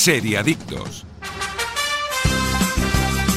Seriadictos.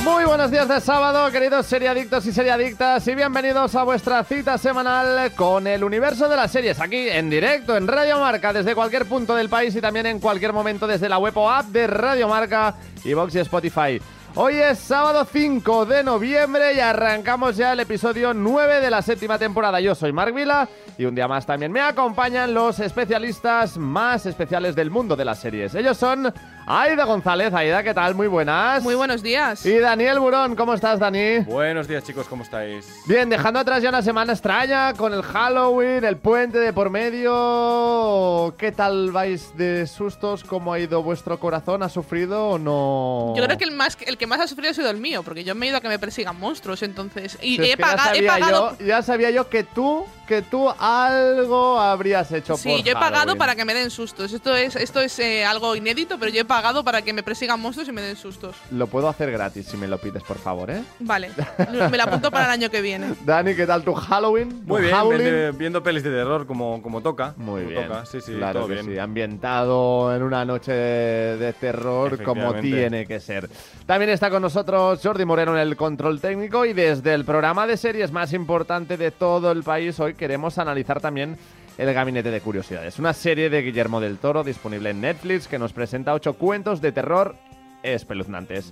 Muy buenos días de sábado, queridos seriadictos y seriadictas, y bienvenidos a vuestra cita semanal con el universo de las series, aquí en directo en Radio Marca, desde cualquier punto del país y también en cualquier momento desde la web o app de Radio Marca, Vox y Spotify. Hoy es sábado 5 de noviembre y arrancamos ya el episodio 9 de la séptima temporada. Yo soy Mark Vila y un día más también me acompañan los especialistas más especiales del mundo de las series. Ellos son Aida González. Aida, ¿qué tal? Muy buenas. Muy buenos días. Y Daniel Burón, ¿cómo estás, Dani? Buenos días, chicos, ¿cómo estáis? Bien, dejando atrás ya una semana extraña con el Halloween, el puente de por medio. ¿Qué tal vais de sustos? ¿Cómo ha ido vuestro corazón? ¿Ha sufrido o no? Yo creo que el, más, el que más ha sufrido ha sido el mío, porque yo me he ido a que me persigan monstruos, entonces. Y Si es he, que ya paga- he pagado. yo- ya sabía yo que tú, que tú algo habrías hecho Sí, por yo he pagado Halloween. para que me den sustos. Esto es, esto es eh, algo inédito, pero yo he pagado para que me persigan monstruos y me den sustos. Lo puedo hacer gratis si me lo pides, por favor, ¿eh? Vale, me lo apunto para el año que viene. Dani, ¿qué tal tu Halloween? Muy ¿Tu bien, Howling? viendo, pelis de terror como, como toca. Muy como bien. toca, Sí, sí, claro todo que bien. sí, ambientado en una noche de terror como tiene que ser. También está con nosotros Jordi Moreno en el control técnico y desde el programa de series más importante de todo el país hoy queremos analizar también El Gabinete de Curiosidades, una serie de Guillermo del Toro disponible en Netflix que nos presenta ocho cuentos de terror espeluznantes.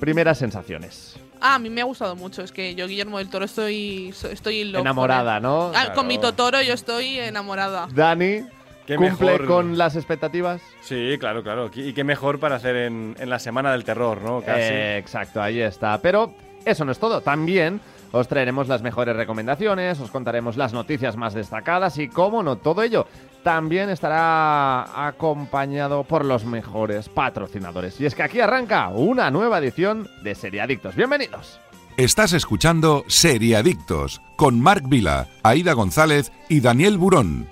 Primeras sensaciones. Ah, a mí me ha gustado mucho. Es que yo, Guillermo del Toro, estoy, estoy loco. Enamorada, ¿no? Ah, Con mi. Totoro yo estoy enamorada. Dani, Qué ¿cumple mejor- con las expectativas? Sí, claro, claro. Y qué mejor para hacer en, en la semana del terror, ¿no? Casi. Eh, exacto, ahí está. Pero eso no es todo. También os traeremos las mejores recomendaciones, os contaremos las noticias más destacadas y, cómo no, todo ello también estará acompañado por los mejores patrocinadores. Y es que aquí arranca una nueva edición de Seriadictos. Bienvenidos. Estás escuchando Seriadictos con Marc Vila, Aida González y Daniel Burón.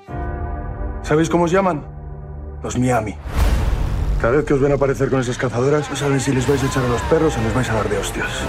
¿Sabéis cómo os llaman? Los Miami. Cada vez que os ven aparecer con esas cazadoras, no saben si les vais a echar a los perros o les vais a dar de hostias.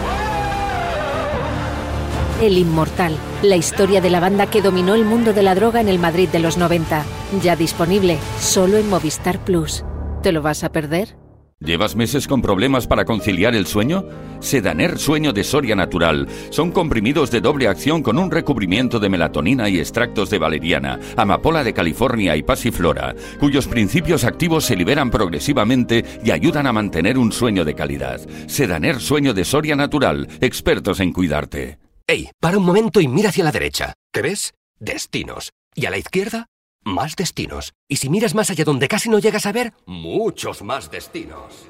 El Inmortal, la historia de la banda que dominó el mundo de la droga en el Madrid de los 90. Ya disponible, solo en Movistar Plus. ¿Te lo vas a perder? ¿Llevas meses con problemas para conciliar el sueño? Sedaner Sueño de Soria Natural. Son comprimidos de doble acción con un recubrimiento de melatonina y extractos de valeriana, amapola de California y pasiflora, cuyos principios activos se liberan progresivamente y ayudan a mantener un sueño de calidad. Sedaner Sueño de Soria Natural. Expertos en cuidarte. Ey, para un momento y mira hacia la derecha. ¿Qué ves? Destinos. Y a la izquierda, más destinos. Y si miras más allá donde casi no llegas a ver, muchos más destinos.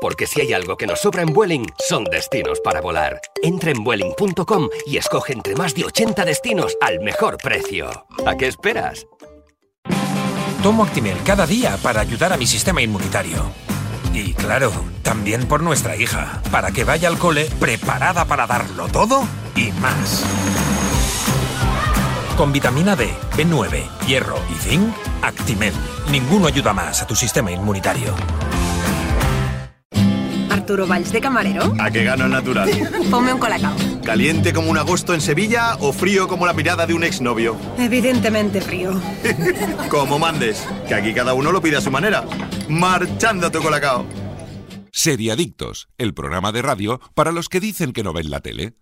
Porque si hay algo que nos sobra en Vueling, son destinos para volar. Entra en Vueling.com y escoge entre más de 80 destinos al mejor precio. ¿A qué esperas? Tomo Actimel cada día para ayudar a mi sistema inmunitario. Y claro, también por nuestra hija, para que vaya al cole preparada para darlo todo y más. Con vitamina D, B9, hierro y zinc, Actimel. Ninguno ayuda más a tu sistema inmunitario. Arturo Valls de camarero. A que gano el natural. Ponme un colacao. ¿Caliente como un agosto en Sevilla o frío como la mirada de un exnovio? Evidentemente frío. Como mandes, que aquí cada uno lo pide a su manera. Marchando tu colacao. Seriadictos, el programa de radio para los que dicen que no ven la tele.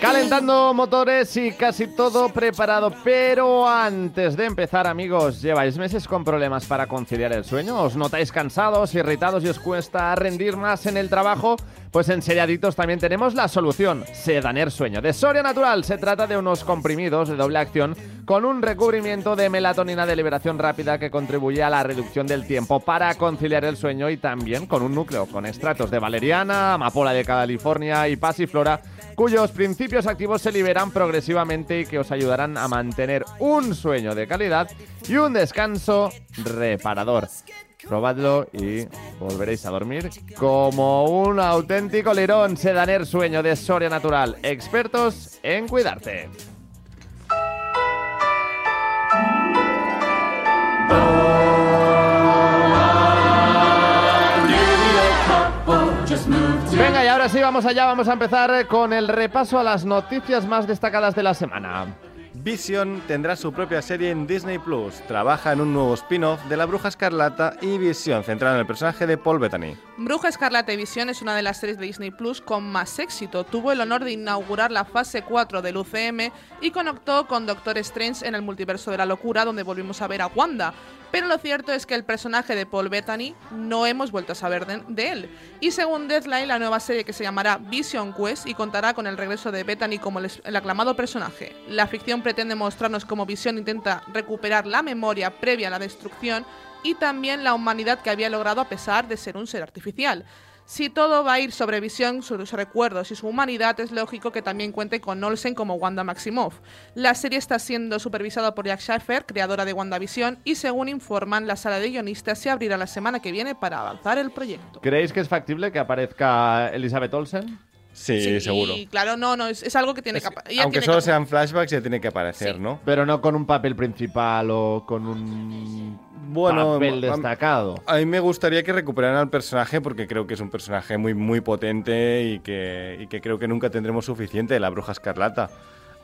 Calentando motores y casi todo preparado, pero antes de empezar amigos, ¿lleváis meses con problemas para conciliar el sueño? ¿Os notáis cansados, irritados y os cuesta rendir más en el trabajo? Pues en Seriaditos también tenemos la solución, Sedaner Sueño. De Soria Natural se trata de unos comprimidos de doble acción con un recubrimiento de melatonina de liberación rápida que contribuye a la reducción del tiempo para conciliar el sueño y también con un núcleo con extractos de valeriana, amapola de California y pasiflora cuyos principios activos se liberan progresivamente y que os ayudarán a mantener un sueño de calidad y un descanso reparador. Probadlo y volveréis a dormir como un auténtico lirón. Sedaner Sueño de Soria Natural. Expertos en cuidarte. Venga, ahora sí, vamos allá, vamos a empezar con el repaso a las noticias más destacadas de la semana. Vision tendrá su propia serie en Disney Plus. Trabaja en un nuevo spin-off de La Bruja Escarlata y Vision, centrada en el personaje de Paul Bettany. Bruja Escarlata y Visión es una de las series de Disney Plus con más éxito. Tuvo el honor de inaugurar la fase 4 del UCM y conectó con Doctor Strange en el multiverso de la locura, donde volvimos a ver a Wanda. Pero lo cierto es que el personaje de Paul Bettany no hemos vuelto a saber de, él. Y según Deadline, la nueva serie que se llamará Vision Quest y contará con el regreso de Bettany como el aclamado personaje. La ficción pretende mostrarnos cómo Vision intenta recuperar la memoria previa a la destrucción y también la humanidad que había logrado a pesar de ser un ser artificial. Si todo va a ir sobre Visión, sus recuerdos y su humanidad, es lógico que también cuente con Olsen como Wanda Maximoff. La serie está siendo supervisada por Jack Schaffer, creadora de WandaVision, y según informan, la sala de guionistas se abrirá la semana que viene para avanzar el proyecto. ¿Creéis que es factible que aparezca Elizabeth Olsen? Sí, seguro. Y claro, no, no, es, es algo que tiene que apa- ella Aunque tiene solo que- sean flashbacks, ya tiene que aparecer, ¿no? Pero no con un papel principal o con un Bueno, papel a- destacado. A mí me gustaría que recuperaran al personaje porque creo que es un personaje muy, muy potente y que, y que creo que nunca tendremos suficiente de la Bruja Escarlata.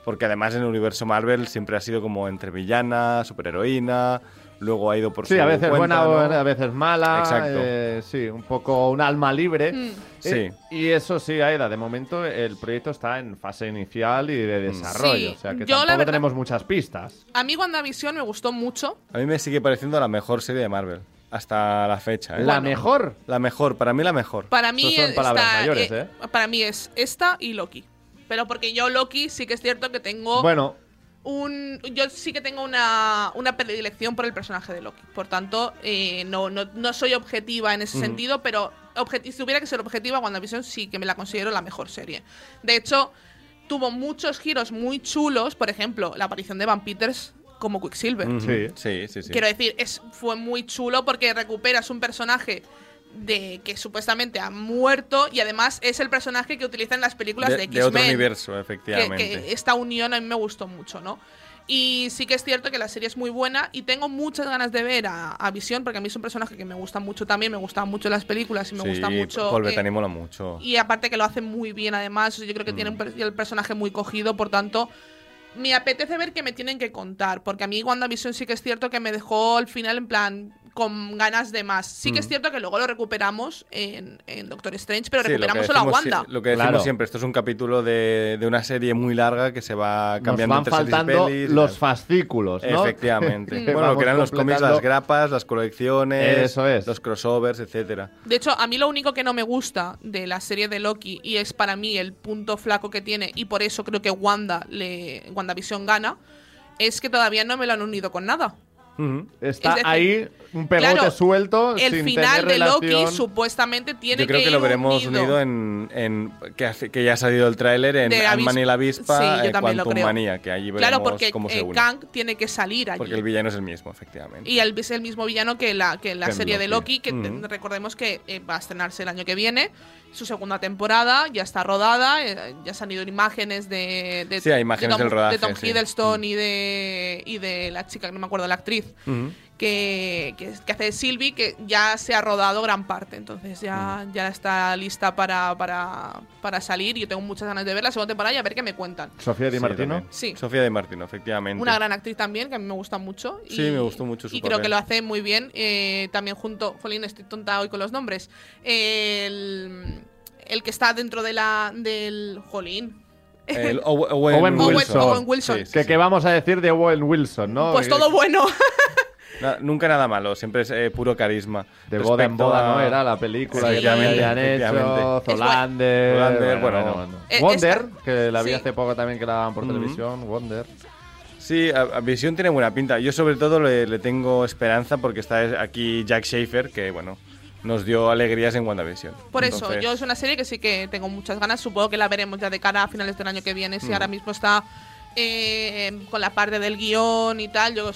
Porque además en el universo Marvel siempre ha sido como entre villana, superheroína, luego ha ido por Sí, su a veces cuenta, buena, ¿no? a veces mala. Exacto. eh, sí, un poco un alma libre. Mm. Eh, y eso sí, Aida, de momento el proyecto está en fase inicial y de desarrollo. Sí, o sea que yo la tampoco verdad- tenemos muchas pistas. A mí WandaVision me gustó mucho. A mí me sigue pareciendo la mejor serie de Marvel. Hasta la fecha. ¿eh? ¿La mejor? La mejor, para mí la mejor. Para mí, son palabras mayores, eh, ¿eh? para mí es esta y Loki. Pero porque yo Loki sí que es cierto que tengo Bueno, un yo sí que tengo una, una predilección por el personaje de Loki. Por tanto, eh, no, no, no soy objetiva en ese Mm. sentido, pero si tuviera que ser objetiva, WandaVision sí que me la considero la mejor serie. De hecho, tuvo muchos giros muy chulos. Por ejemplo, la aparición de Van Peters como Quicksilver. Sí. sí, sí, sí. Quiero decir, es, fue muy chulo porque recuperas un personaje de que supuestamente ha muerto y además es el personaje que utiliza en las películas de, de, X-Men. de otro universo, efectivamente. que esta unión a mí me gustó mucho, ¿no? Y sí que es cierto que la serie es muy buena y tengo muchas ganas de ver a, a Visión porque a mí es un personaje que me gusta mucho también, me gustan mucho las películas y me sí, gusta mucho... Paul eh, mola mucho. y aparte que lo hace muy bien además, yo creo que tiene un per- el personaje muy cogido, por tanto, me apetece ver qué me tienen que contar, porque a mí WandaVision sí que es cierto que me dejó al final en plan con ganas de más. Sí que es Mm. cierto que luego lo recuperamos en, en Doctor Strange, pero Sí, recuperamos solo a Wanda. si- Lo que decimos Claro. siempre, esto es un capítulo de, de una serie muy larga que se va nos cambiando van entre faltando pelis los fascículos, ¿no? Efectivamente. Bueno, lo que eran los cómics, las grapas, las colecciones, Eso es. los crossovers, etcétera. De hecho, a mí lo único que no me gusta de la serie de Loki y es para mí el punto flaco que tiene y por eso creo que Wanda le WandaVision gana es que todavía no me lo han unido con nada. Está Es decir, ahí un pegote claro, suelto El sin final tener de Loki relación. supuestamente tiene Yo creo que, ir lo veremos unido. unido, en, en- que, que ya ha salido el tráiler en Ant-Man y la avispa, Sí, yo eh, lo Quantum creo. Manía, que allí veremos Claro, porque cómo se eh, une. Kang tiene que salir allí. Porque el villano es el mismo, efectivamente. Y el, es el mismo villano que la, que la Que serie de Loki. Loki, que te- Ujú. recordemos que eh, va a estrenarse el año que viene. Su segunda temporada ya está rodada, eh, ya se han ido imágenes de, de, Sí, hay imágenes de Tom, del rodaje, de Tom sí. Hiddleston y, de, y de la chica, que no me acuerdo, la actriz, Ujú. Que, que, que hace de Sylvie, que ya se ha rodado gran parte. Entonces ya, ya está lista para, para, para salir. Y yo tengo muchas ganas de ver la segunda temporada y a ver qué me cuentan. Sofía Di Sí, Martino. también. Sí. Sofía Di Martino, efectivamente. Una gran actriz también, que a mí me gusta mucho. Sí, me gustó mucho su Y creo que lo hace muy bien. eh, también junto. Jolín, estoy tonta hoy con los nombres. El, el que está dentro de la. del. Jolín. El Owe- Owen, Wilson. Owen Wilson. Sí, sí, Que, sí. que vamos a decir de Owen Wilson, ¿no? Pues todo bueno. Na- nunca nada malo, siempre es eh, puro carisma. De boda en boda, a- ¿no? Era la película Sí. que habían hecho. Zolander. Zolander, bueno. Eh, Wonder, esta- que la vi sí. hace poco también que la daban por televisión. Wonder. Sí, a, a Visión tiene buena pinta. Yo sobre todo le, le tengo esperanza porque está aquí Jack Schaefer, que bueno, nos dio alegrías en WandaVision. Por eso, Entonces, yo es una serie que sí que tengo muchas ganas. Supongo que la veremos ya de cara a finales del año que viene. Si Mm. ahora mismo está eh, con la parte del guion y tal, yo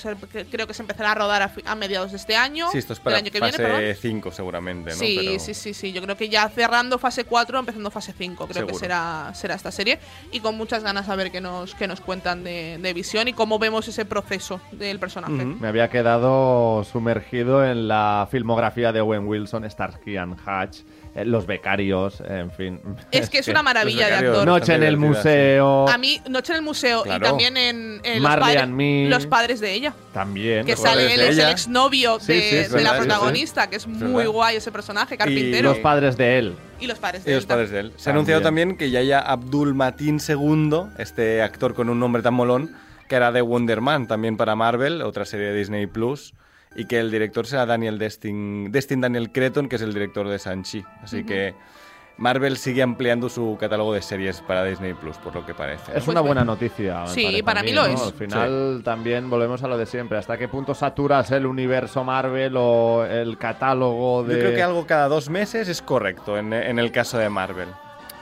creo que se empezará a rodar a, mediados de este año. Sí, esto es del para año que viene, fase 5 seguramente, ¿no? Sí, Pero- sí, sí, sí. Yo creo que ya cerrando fase 4, empezando fase 5, creo que será, será esta serie. Y con muchas ganas a ver qué nos, qué nos cuentan de, de visión y cómo vemos ese proceso del personaje. Me había quedado sumergido en la filmografía de Owen Wilson, Starsky and Hutch eh, los becarios, en fin. Es que es una maravilla de actor. Noche en el museo. A mí, Noche en el Museo Claro. y también en, en los, Marley padres, and Me. los padres de ella. También. Que sale él, es el exnovio Sí, de, sí, de la verdad, protagonista, que es muy guay ese personaje, Y carpintero. los padres de él. Y los padres de Y él. los padres de él. Se ha También. anunciado también que Yaya Abdul Matin II, este actor con un nombre tan molón, que era de Wonder Man también para Marvel, otra serie de Disney Plus, y que el director será Daniel Destin, Destin Daniel Creton, que es el director de Sanchi. Así que Marvel sigue ampliando su catálogo de series para Disney Plus, por lo que parece. Es una buena noticia. Sí, parece para mí lo ¿no? es. Al final también volvemos a lo de siempre. ¿Hasta qué punto saturas el universo Marvel o el catálogo de...? Yo creo que algo cada dos meses es correcto en, en el caso de Marvel.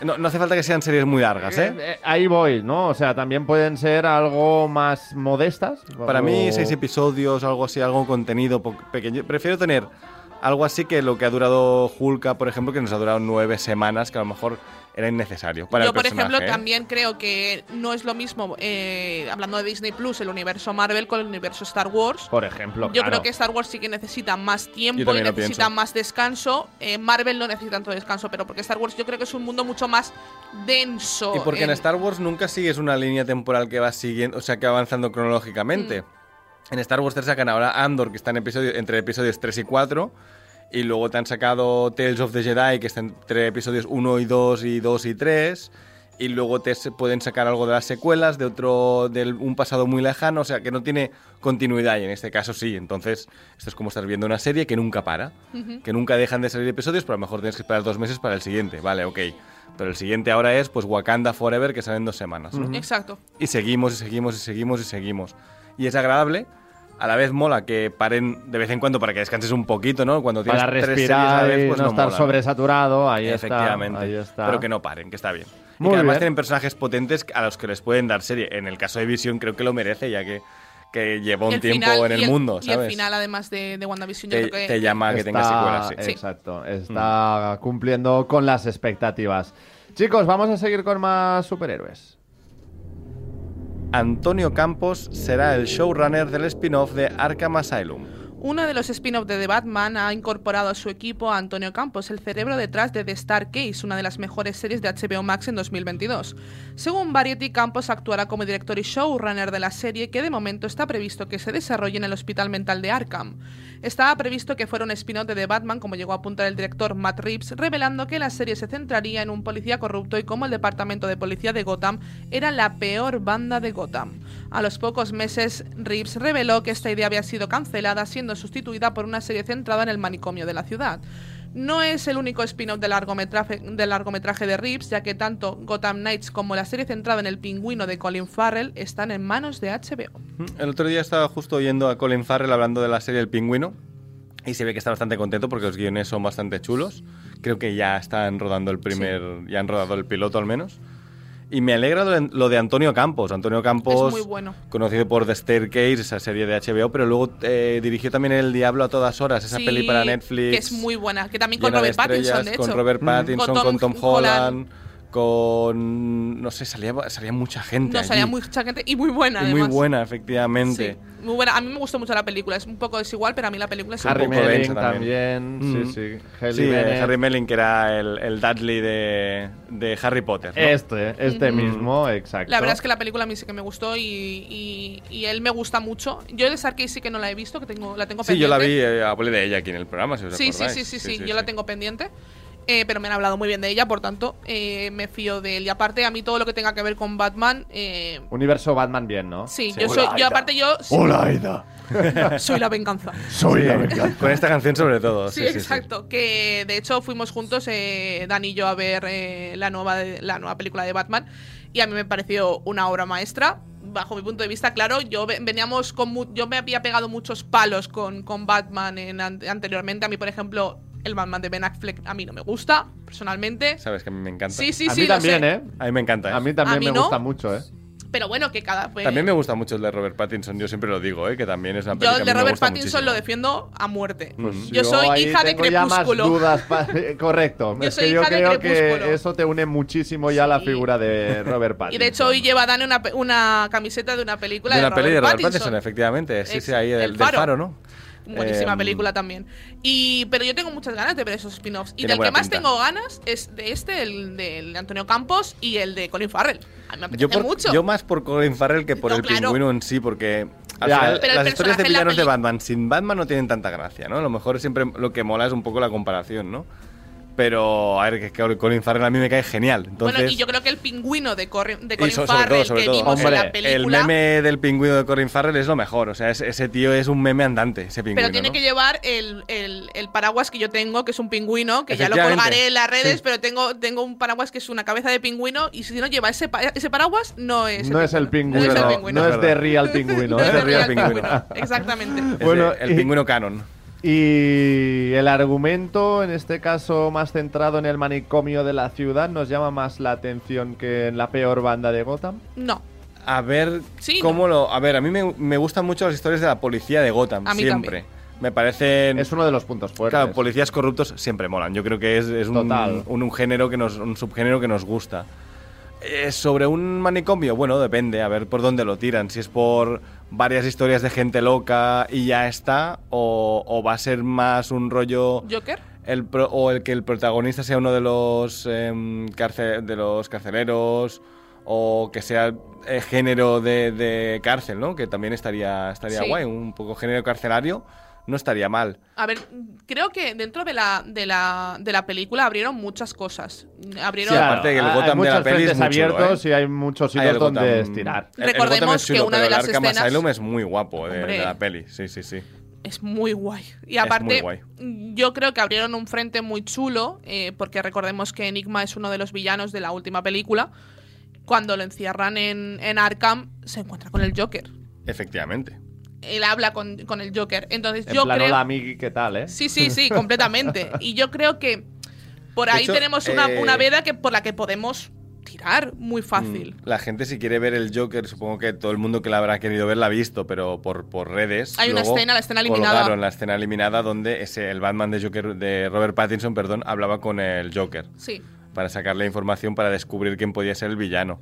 No, no hace falta que sean series muy largas, ¿eh? Eh, eh, ahí voy, ¿no? O sea, también pueden ser algo más modestas. Para mí, seis episodios, algo así, algo contenido pequeño. Prefiero tener algo así que lo que ha durado Hulka, por ejemplo, que nos ha durado nueve semanas, que a lo mejor era innecesario para Yo, el por personaje. ejemplo, ¿eh? también creo que no es lo mismo, eh, hablando de Disney Plus, el universo Marvel con el universo Star Wars. Por ejemplo, Yo claro. creo que Star Wars sí que necesita más tiempo y necesita más descanso. Eh, Marvel no necesita tanto descanso, pero porque Star Wars yo creo que es un mundo mucho más denso. Y porque en en- Star Wars nunca sigues una línea temporal que va siguiendo, o sea, que va avanzando cronológicamente. Mm. En Star Wars te sacan ahora Andor, que está en episodio, entre episodios 3 y 4. Y luego te han sacado Tales of the Jedi, que está entre episodios 1 y 2 y 2 y 3. Y luego te pueden sacar algo de las secuelas, de otro, de un pasado muy lejano, o sea, que no tiene continuidad. Y en este caso sí. Entonces, esto es como estar viendo una serie que nunca para. Que nunca dejan de salir episodios, pero a lo mejor tienes que esperar dos meses para el siguiente. Vale, ok. Pero el siguiente ahora es, pues, Wakanda Forever, que sale en dos semanas. ¿no? Exacto. Y seguimos y seguimos y seguimos y seguimos. Y es agradable. A la vez mola que paren de vez en cuando para que descanses un poquito, ¿no? Cuando tienes Para tres series respirar a la vez, y pues no, no, estar mola, ¿no? sobresaturado, ahí Efectivamente. está. Ahí está. Pero que no paren, que está bien. y Muy que además bien. tienen personajes potentes a los que les pueden dar serie. En el caso de Vision creo que lo merece, ya que, que lleva un tiempo final en y el, mundo, Y ¿sabes? el final, además de, de WandaVision, yo te, creo que. te llama a que tenga Está- secuelas, sí. Exacto, está cumpliendo con las expectativas. Chicos, vamos a seguir con más superhéroes. Antonio Campos será el showrunner del spin-off de Arkham Asylum. Uno de los spin-off de The Batman ha incorporado a su equipo a Antonio Campos, el cerebro detrás de The Star Case, una de las mejores series de HBO Max en 2022. Según Variety, Campos actuará como director y showrunner de la serie que de momento está previsto que se desarrolle en el Hospital Mental de Arkham. Estaba previsto que fuera un spin-off de Batman, como llegó a apuntar el director Matt Reeves, revelando que la serie se centraría en un policía corrupto y cómo el departamento de policía de Gotham era la peor banda de Gotham. A los pocos meses, Reeves reveló que esta idea había sido cancelada, siendo sustituida por una serie centrada en el manicomio de la ciudad. No es el único spin-off de largometraje, de largometraje de Reeves, ya que tanto Gotham Knights como la serie centrada en el pingüino de Colin Farrell están en manos de HBO. El otro día estaba justo oyendo a Colin Farrell hablando de la serie El Pingüino y se ve que está bastante contento porque los guiones son bastante chulos. Creo que ya están rodando el primer, ya han rodado el piloto al menos. Y me alegra lo de, Antonio Campos. Antonio Campos, Es muy bueno. conocido por The Staircase, esa serie de HBO, pero luego eh, dirigió también El Diablo a todas horas, esa Sí, peli para Netflix. Que es muy buena, que también con Robert Pattinson, de hecho. Con Robert Pattinson, Con con Tom Tom, Holland, con... No sé, salía, salía mucha gente No, salía mucha gente y muy buena, Y muy buena, efectivamente. Sí, muy buena. A mí me gustó mucho la película. Es un poco desigual, pero a mí la película es Harry un poco Melling también. también. Sí, sí. Hailey Sí, eh, Bennett. Harry Melling, que era el, el Dudley de, de Harry Potter. ¿no? Este, este mismo, exacto. La verdad es que la película a mí sí que me gustó y, y, y él me gusta mucho. Yo de Starkey sí que no la he visto, que tengo, la tengo Sí, pendiente. yo la vi, eh, hablé de ella aquí en el programa, si os Sí, sí, sí, sí, sí, yo la tengo pendiente. Eh, pero me han hablado muy bien de ella, por tanto, eh, me fío de él. Y aparte, a mí todo lo que tenga que ver con Batman, eh, Universo Batman bien, ¿no? sí, Sí. yo soy, Hola, yo Aida. aparte yo Hola, Aida. soy la venganza. Soy la venganza. Con esta canción sobre todo. Sí, sí, sí, sí. exacto. Que de hecho fuimos juntos, eh, Dan y yo, a ver eh, la, nueva la nueva película de Batman. Y a mí me pareció una obra maestra. Bajo mi punto de vista, claro, yo ve- veníamos con mu- yo me había pegado muchos palos con, con Batman en an- anteriormente. A mí, por ejemplo, el Batman de Ben Affleck a mí no me gusta, personalmente. Sabes que a mí me encanta. Sí, sí, a sí. mí también, sé. ¿eh? A mí me encanta. ¿eh? A mí también A mí me no. gusta mucho, ¿eh? Pero bueno, que cada. pues, También me gusta mucho el de Robert Pattinson, yo siempre lo digo, ¿eh? que también es una yo película el de Robert Pattinson lo defiendo a muerte. Pues yo soy hija de Crepúsculo. dudas pa- Correcto. Yo es soy que yo hija creo Crepúsculo. que eso te une muchísimo ya a la figura de Robert Pattinson. Y de hecho hoy lleva Dani una, pe- una camiseta de una película De de, una peli de Robert Robert Pattinson, Pattinson. efectivamente. Sí, sí, ahí del, El del Faro. faro, ¿no? Buenísima Em, película también. Y, pero yo tengo muchas ganas de ver esos spin-offs. Y del que más pinta. tengo ganas es de este, el de Antonio Campos y el de Colin Farrell. A mí me apetece Yo, por- mucho. yo más por Colin Farrell que por No, el claro. pingüino en sí, porque al Ya, final Pero el las historias de villanos de Batman sin Batman no tienen tanta gracia, ¿no? A lo mejor siempre lo que mola es un poco la comparación, ¿no? Pero, a ver, que que Colin Farrell a mí me cae genial. Entonces, bueno, y yo creo que el pingüino de, Corri- de Colin sobre Farrell todo, sobre que todo. vimos en Hombre, el meme del pingüino de Colin Farrell es lo mejor. O sea, ese, ese tío es un meme andante, ese pingüino. Pero tiene ¿no? que llevar el, el- el paraguas que yo tengo, que es un pingüino, que ya lo colgaré en las redes, Sí. pero tengo, tengo un paraguas que es una cabeza de pingüino y si no lleva ese, pa- ese paraguas, no es No es el pingüino, No es el no, pingüino. es de real pingüino. No es de real pingüino. Exactamente. Bueno, el pingüino canon. Y el argumento, en este caso más centrado en el manicomio de la ciudad, nos llama más la atención que en la peor banda de Gotham. No. A ver Sí, cómo lo. A ver, a mí me, me gustan mucho las historias de la policía de Gotham. A mí siempre. Me parecen. Es uno de los puntos fuertes. Claro, policías corruptos siempre molan. Yo creo que es, es un, Total. un, un género que nos, un subgénero que nos gusta. Eh, sobre un manicomio, bueno, depende, a ver por dónde lo tiran. Si es por varias historias de gente loca y ya está, o, o va a ser más un rollo Joker. el pro- o el que el protagonista sea uno de los carce- de los carceleros o que sea eh, género de, de cárcel, ¿no? Que también estaría estaría Sí. guay, un poco género carcelario no estaría mal. A ver, creo que dentro de la, de la, de la película abrieron muchas cosas. Abrieron. Sí, aparte que el hay- Gotham hay de la peli es muy chulo, abiertos ¿eh? y hay muchos Hay hilos el donde Gotham- estirar. el- el Recordemos chulo, que una pero de el las Arkham escenas- Asylum es muy guapo de, Hombre. de la peli, sí, sí, sí. Es muy guay. Y aparte, guay. yo creo que abrieron un frente muy chulo, eh, porque recordemos que Enigma es uno de los villanos de la última película. Cuando lo encierran en, en Arkham, se encuentra con el Joker. Efectivamente. Él habla con, con el Joker. Entonces, En yo plan, creo. hola, amigui, ¿qué tal, eh? Sí, sí, sí, completamente. Y yo creo que por ahí hecho, tenemos una, eh, una veda que, por la que podemos tirar muy fácil. Mm, La gente si quiere ver el Joker, supongo que todo el mundo que la habrá querido ver la ha visto, pero por, por redes. Hay una escena, la escena eliminada. Colgaron la escena eliminada donde ese, el Batman de Joker de Robert Pattinson, perdón, hablaba con el Joker Sí. para sacarle información para descubrir quién podía ser el villano.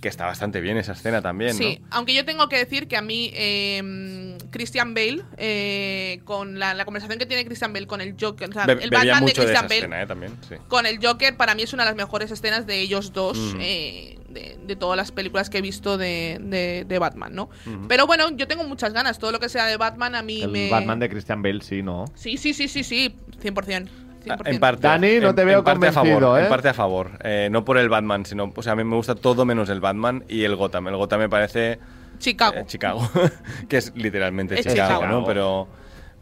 Que está bastante bien esa escena también, Sí, ¿no? aunque yo tengo que decir que a mí eh, Christian Bale, eh, con la, la conversación que tiene Christian Bale con el Joker, o sea, Be- el Batman de mucho de esa Christian Bale escena, ¿eh? También, sí. con el Joker, para mí es una de las mejores escenas de ellos dos, Mm. eh, de, de todas las películas que he visto de, de- de Batman, ¿no? Pero bueno, yo tengo muchas ganas, todo lo que sea de Batman a mí El me... Batman de Christian Bale, sí, ¿no? Sí, sí, sí, sí, sí, 100%. 100%. Ah, En parte, Dani, no en- te veo en parte a favor, ¿eh? En parte a favor. Eh, no por el Batman, sino. O sea, a mí me gusta todo menos el Batman y el Gotham. El Gotham me parece. Chicago. eh, Chicago. que es literalmente Es Chicago, Chicago. ¿no? Pero.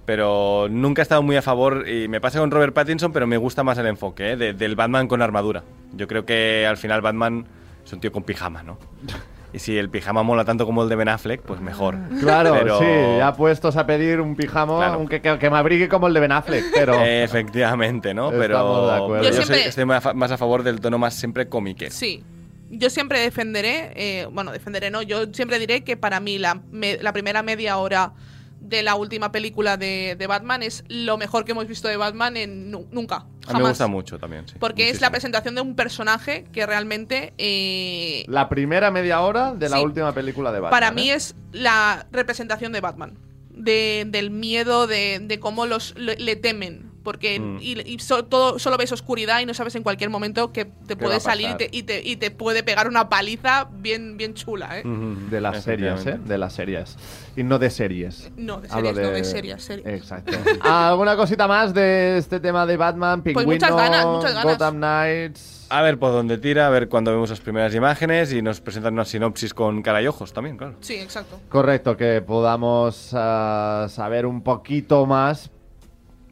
Pero nunca he estado muy a favor, y me pasa con Robert Pattinson, pero me gusta más el enfoque ¿eh? de- del Batman con armadura. Yo creo que al final Batman es un tío con pijama, ¿no? Y si el pijama mola tanto como el de Ben Affleck, pues mejor. Claro, Pero- sí, ya puestos a pedir un pijamo Claro. aunque que, que me abrigue como el de Ben Affleck, pero... Efectivamente, ¿no? Estamos Pero de acuerdo. Yo yo, soy- siempre- estoy más a favor del tono más siempre comique. Sí. Yo siempre defenderé, eh, bueno, defenderé no, yo siempre diré que para mí la, me- la primera media hora de la última película de, de Batman es lo mejor que hemos visto de Batman en nu- nunca. A mí me gusta mucho también, sí. Porque es la presentación de un personaje que realmente eh, La primera media hora de la Sí. última película de Batman. para ¿eh? mí es la representación de Batman. De- del miedo, de, de cómo los le, le temen. Porque Mm. y, y so- todo, solo ves oscuridad y no sabes en cualquier momento que te puede salir y te, y, te, y te puede pegar una paliza bien, bien chula, ¿eh? De las series, ¿eh? De las series. Y no de series. No, de Hablo series, no de series, series. Exacto. ¿Alguna cosita más de este tema de Batman, Pingüino, Pues muchas ganas, muchas ganas. Gotham Knights? A ver por dónde tira, a ver cuando vemos las primeras imágenes y nos presentan una sinopsis con cara y ojos también, claro. Sí, exacto. Correcto, que podamos ah, saber un poquito más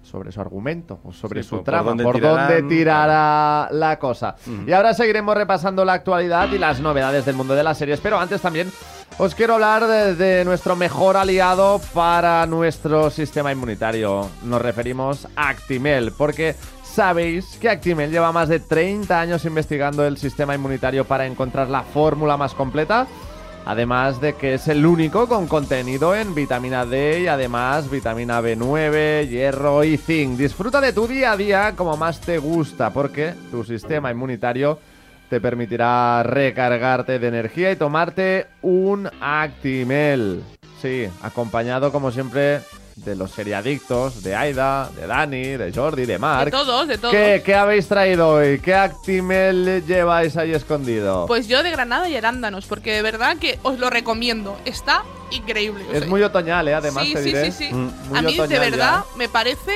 sobre su argumento o sobre Sí, su por- por trama, dónde por dónde tirará la cosa. Y ahora seguiremos repasando la actualidad y las novedades del mundo de las series, pero antes también os quiero hablar de, de nuestro mejor aliado para nuestro sistema inmunitario. Nos referimos a Actimel, porque sabéis que Actimel lleva más de 30 años investigando el sistema inmunitario para encontrar la fórmula más completa. Además de que es el único con contenido en vitamina D y además vitamina B9, hierro y zinc. Disfruta de tu día a día como más te gusta porque tu sistema inmunitario te permitirá recargarte de energía y tomarte un Actimel. Sí, acompañado como siempre de los seriadictos, de Aida, de Dani, de Jordi, de De Mark. todos, de todos. ¿Qué, qué habéis traído hoy? ¿Qué Actimel lleváis ahí escondido? Pues yo de Granada y arándanos, porque de verdad que os lo recomiendo. Está increíble. o es sea, muy otoñal, ¿eh? Además, sí, te sí, diré. sí, sí. Mm, A mí, de verdad, ya. me parece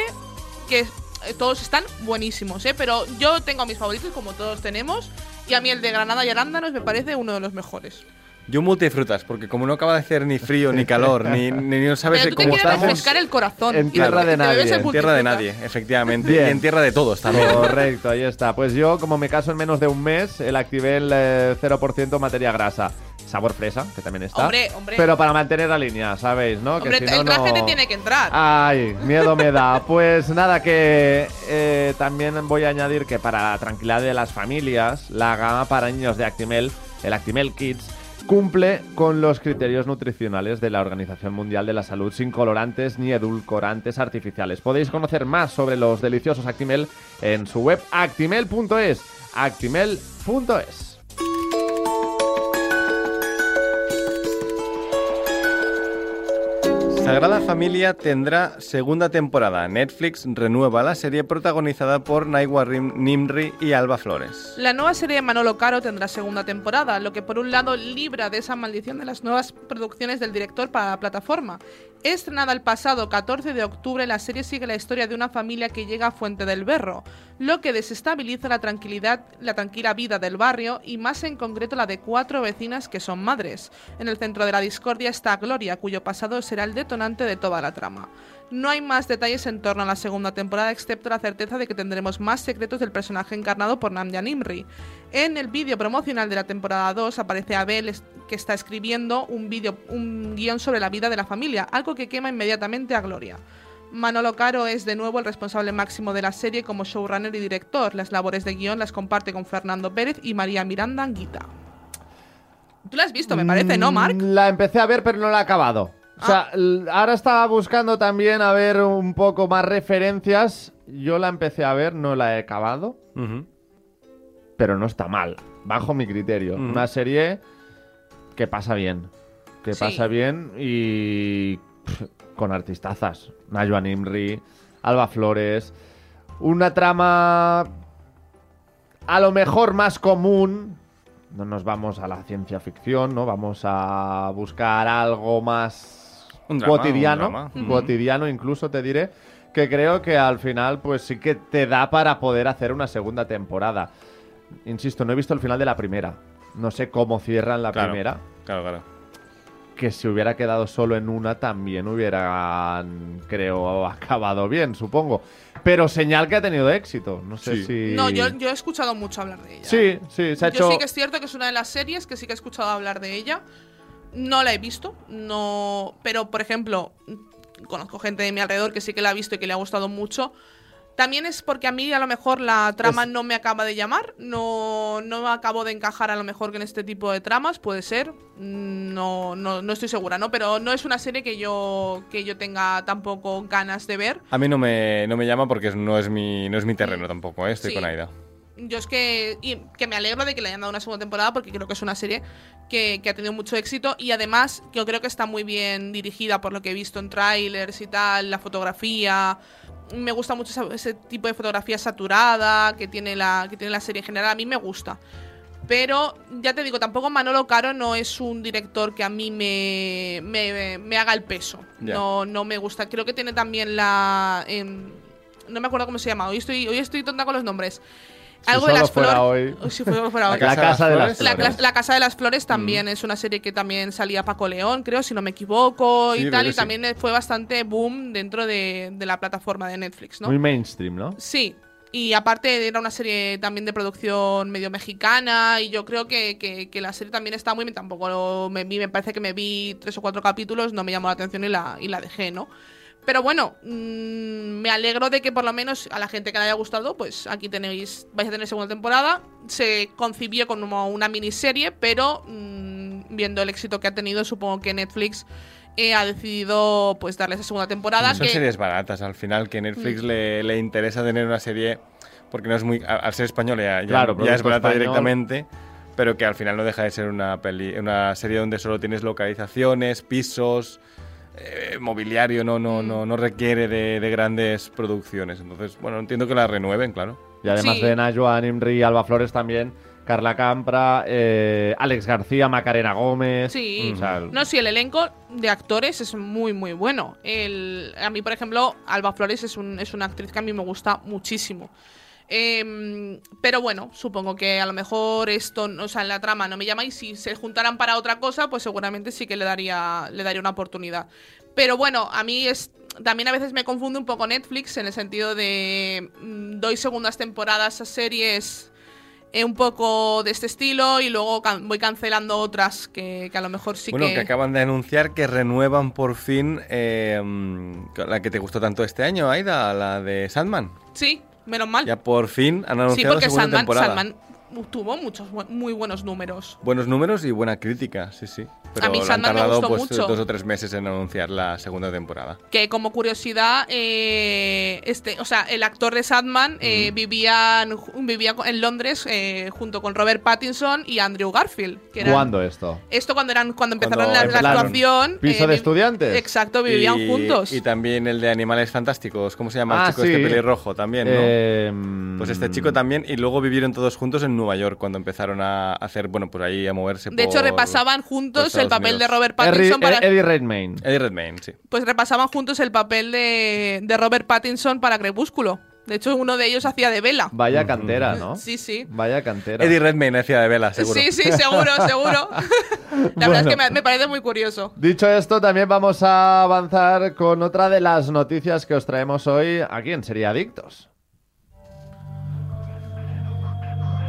que eh, todos están buenísimos, ¿eh? Pero yo tengo mis favoritos, como todos tenemos. Y a mí el de Granada y arándanos me parece uno de los mejores. Yo multifrutas, porque como no acaba de hacer ni frío ni calor, ni, ni no sabes Pero tú cómo estamos. refrescar el corazón. en tierra de nadie. el En tierra de nadie, efectivamente. Bien. Y en tierra de todos también. Correcto, ahí está. Pues yo, como me caso en menos de un mes, el Activel eh, 0% materia grasa. Sabor fresa, que también está. Hombre, hombre. Pero para mantener la línea, ¿sabéis? ¿no? Hombre, que si no, el traje no- te tiene que entrar. Ay, miedo me da. Pues nada, que eh, también voy a añadir que para la tranquilidad de las familias, la gama para niños de Actimel, el Actimel Kids, cumple con los criterios nutricionales de la Organización Mundial de la Salud sin colorantes ni edulcorantes artificiales. Podéis conocer más sobre los deliciosos Actimel en su web actimel.es. actimel.es. Sagrada Familia tendrá segunda temporada. Netflix renueva la serie protagonizada por Naiwa Nimri y Alba Flores. La nueva serie de Manolo Caro tendrá segunda temporada, lo que por un lado libra de esa maldición de las nuevas producciones del director para la plataforma. Estrenada el pasado 14 de octubre, la serie sigue la historia de una familia que llega a Fuente del Berro, lo que desestabiliza la tranquilidad, la tranquila vida del barrio y más en concreto la de cuatro vecinas que son madres. En el centro de la discordia está Gloria, cuyo pasado será el detonante de toda la trama. No hay más detalles en torno a la segunda temporada, excepto la certeza de que tendremos más secretos del personaje encarnado por Namja Nimri. En el vídeo promocional de la temporada 2 aparece Abel, que está escribiendo un, vídeo, un guion sobre la vida de la familia, algo que quema inmediatamente a Gloria. Manolo Caro es de nuevo el responsable máximo de la serie como showrunner y director. Las labores de guion las comparte con Fernando Pérez y María Miranda Anguita. Tú la has visto, me parece, ¿no, Marc? Mm, La empecé a ver, pero no la he acabado. O sea, Ah. ahora estaba buscando también a ver un poco más referencias. Yo la empecé a ver, no la he acabado, pero no está mal, bajo mi criterio. Una serie que pasa bien, que Sí. pasa bien y pff, con artistazas. Najwa Nimri, Alba Flores. Una trama a lo mejor más común. No nos vamos a la ciencia ficción, ¿no? Vamos a buscar algo más Un drama, cotidiano, un drama. Ujú. cotidiano incluso te diré, que creo que al final pues sí que te da para poder hacer una segunda temporada. Insisto, no he visto el final de la primera. No sé cómo cierran la Claro. primera. Claro, claro. Que si hubiera quedado solo en una también hubieran, creo, acabado bien, supongo. Pero señal que ha tenido éxito. No sé Sí. si... No, yo, yo he escuchado mucho hablar de ella. Sí, sí, se ha Yo hecho... sí que es cierto que es una de las series que sí que he escuchado hablar de ella. No la he visto, no. Pero, por ejemplo, conozco gente de mi alrededor que sí que la ha visto y que le ha gustado mucho. También es porque a mí a lo mejor la trama Es- no me acaba de llamar, no, no acabo de encajar a lo mejor con este tipo de tramas, puede ser, no, no, no estoy segura, ¿no? Pero no es una serie que yo, que yo tenga tampoco ganas de ver. A mí no me, no me llama porque no es mi, no es mi terreno tampoco, ¿eh? Estoy Sí. con Aida. Yo es que, y que me alegro de que le hayan dado una segunda temporada porque creo que es una serie que, que ha tenido mucho éxito y además yo creo que está muy bien dirigida por lo que he visto en trailers y tal, la fotografía. Me gusta mucho esa- ese tipo de fotografía saturada que tiene, la, que tiene la serie en general. A mí me gusta. Pero ya te digo, tampoco Manolo Caro no es un director que a mí me, me, me haga el peso. No, no me gusta. Creo que tiene también la. em, no me acuerdo cómo se llama. Hoy estoy, hoy estoy tonta con los nombres. Si Algo de solo las fuera flores. hoy. Si fuera La hoy. Casa, Casa de las de Flores. La, la- la Casa de las Flores también es una serie que también salía Paco León, creo, si no me equivoco, Sí, y tal, y sí. también fue bastante boom dentro de, de la plataforma de Netflix, ¿no? Muy mainstream, ¿no? Sí, y aparte era una serie también de producción medio mexicana, y yo creo que, que- que la serie también está muy bien, tampoco lo- me vi, me parece que me vi tres o cuatro capítulos, no me llamó la atención y la, y la dejé, ¿no? Pero bueno, mm, me alegro de que por lo menos a la gente que le haya gustado, pues aquí tenéis, vais a tener segunda temporada. Se concibió como una miniserie, pero mm, viendo el éxito que ha tenido, supongo que Netflix eh, ha decidido pues darle esa segunda temporada. Son que, series baratas al final, que Mm. Netflix le, le interesa tener una serie, porque no es muy. Al ser español ya, ya- Claro, ya es barata español. directamente, pero que al final no deja de ser una, peli, una serie donde solo tienes localizaciones, pisos. Eh, mobiliario, no, no, no, no requiere de, de grandes producciones. Entonces, bueno, entiendo que la renueven, claro. Y además Sí. de Joan Imri, Alba Flores también, Carla Campra, eh, Alex García, Macarena Gómez. Sí, O sea, el- no, sí, el elenco de actores es muy, muy bueno. El, a mí, por ejemplo, Alba Flores es, un- es una actriz que a mí me gusta muchísimo. Em, pero bueno, supongo que a lo mejor esto, o sea, en la trama no me llama y si se juntaran para otra cosa, pues seguramente sí que le daría, le daría una oportunidad. Pero bueno, a mí es también a veces me confunde un poco Netflix en el sentido de mm, doy segundas temporadas a series eh, un poco de este estilo y luego can- voy cancelando otras que, que a lo mejor sí bueno, que... que... acaban de anunciar que renuevan por fin eh, la que te gustó tanto este año, Aida, la de Sandman. Sí, menos mal. Ya por fin han sí, anunciado porque segunda Sandman, temporada. Sandman tuvo muchos muy buenos números. Buenos números y buena crítica, sí, sí. Pero A mí han me gustó pues, mucho. dos o tres meses en anunciar la segunda temporada. Que como curiosidad, eh, este, o sea, el actor de Sandman eh, vivía, en- vivía en Londres eh, junto con Robert Pattinson y Andrew Garfield. Que eran- ¿Cuándo esto? Esto cuando eran cuando empezaron Cuando la, actuación. ¿Piso eh, de estudiantes? Exacto, vivían y, juntos. Y también el de Animales Fantásticos, ¿cómo se llama? Ah, el chico sí. este pelirrojo también, ¿no? Eh, Pues este chico también, y luego vivieron todos juntos en Nueva York cuando empezaron a hacer, bueno, por ahí a moverse. de hecho, repasaban juntos el papel de. Robert Harry- Pattinson para. Eddie Redmayne. Eddie Redmayne, sí. Pues repasaban juntos el papel de, de Robert Pattinson para Crepúsculo. De hecho, uno de ellos hacía de Vela. Vaya cantera, ¿no? Sí, sí. Vaya cantera. Eddie Redmayne hacía de vela, seguro. Sí, sí, seguro, seguro. La verdad es que me, me parece muy curioso. Dicho esto, también vamos a avanzar con otra de las noticias que os traemos hoy aquí en Sería Adictos.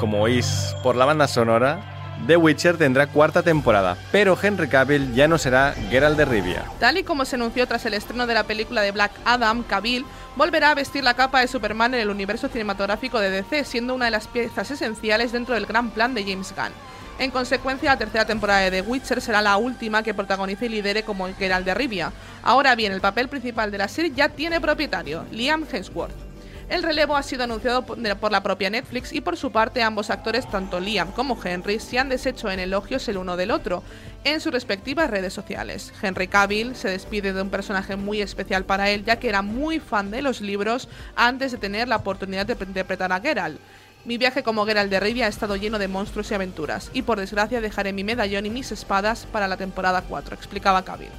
Como oís por la banda sonora, The Witcher tendrá cuarta temporada, pero Henry Cavill ya no será Geralt de Rivia. Tal y como se anunció tras el estreno de la película de Black Adam, Cavill volverá a vestir la capa de Superman en el universo cinematográfico de DC, siendo una de las piezas esenciales dentro del gran plan de James Gunn. En consecuencia, la tercera temporada de The Witcher será la última que protagonice y lidere como Geralt de Rivia. Ahora bien, el papel principal de la serie ya tiene propietario, Liam Hemsworth. El relevo ha sido anunciado por la propia Netflix y por su parte ambos actores, tanto Liam como Henry, se han deshecho en elogios el uno del otro en sus respectivas redes sociales. Henry Cavill se despide de un personaje muy especial para él ya que era muy fan de los libros antes de tener la oportunidad de interpretar a Geralt. Mi viaje como Geralt de Rivia ha estado lleno de monstruos y aventuras y por desgracia dejaré mi medallón y mis espadas para la temporada 4, explicaba Cavill.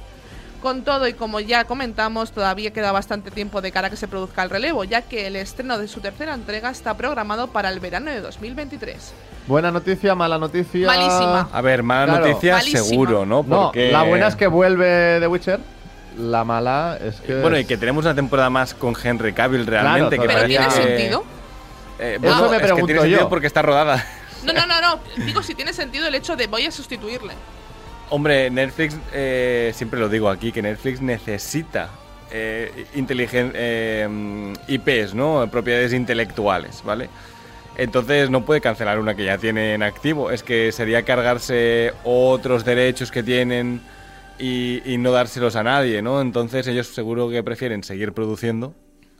Con todo y como ya comentamos, todavía queda bastante tiempo de cara a que se produzca el relevo, ya que el estreno de su tercera entrega está programado para el verano de 2023. Buena noticia, mala noticia. Malísima. A ver, mala Claro. noticia Malísima. seguro, ¿no? No, Porque- la buena es que vuelve The Witcher. La mala es que. Bueno, y que tenemos una temporada más con Henry Cavill realmente. que Claro, ¿Pero todavía- tiene que- sentido? Eh, Eso bueno, me es que pregunto tiene sentido yo. porque está rodada. No, no, no, no. Digo si tiene sentido el hecho de voy a sustituirle. Hombre, Netflix, eh, siempre lo digo aquí, que Netflix necesita eh, inteligen- eh, IPs, ¿no? Propiedades intelectuales, ¿vale? Entonces no puede cancelar una que ya tiene en activo. Es que sería cargarse otros derechos que tienen y, y no dárselos a nadie, ¿no? Entonces ellos seguro que prefieren seguir produciendo,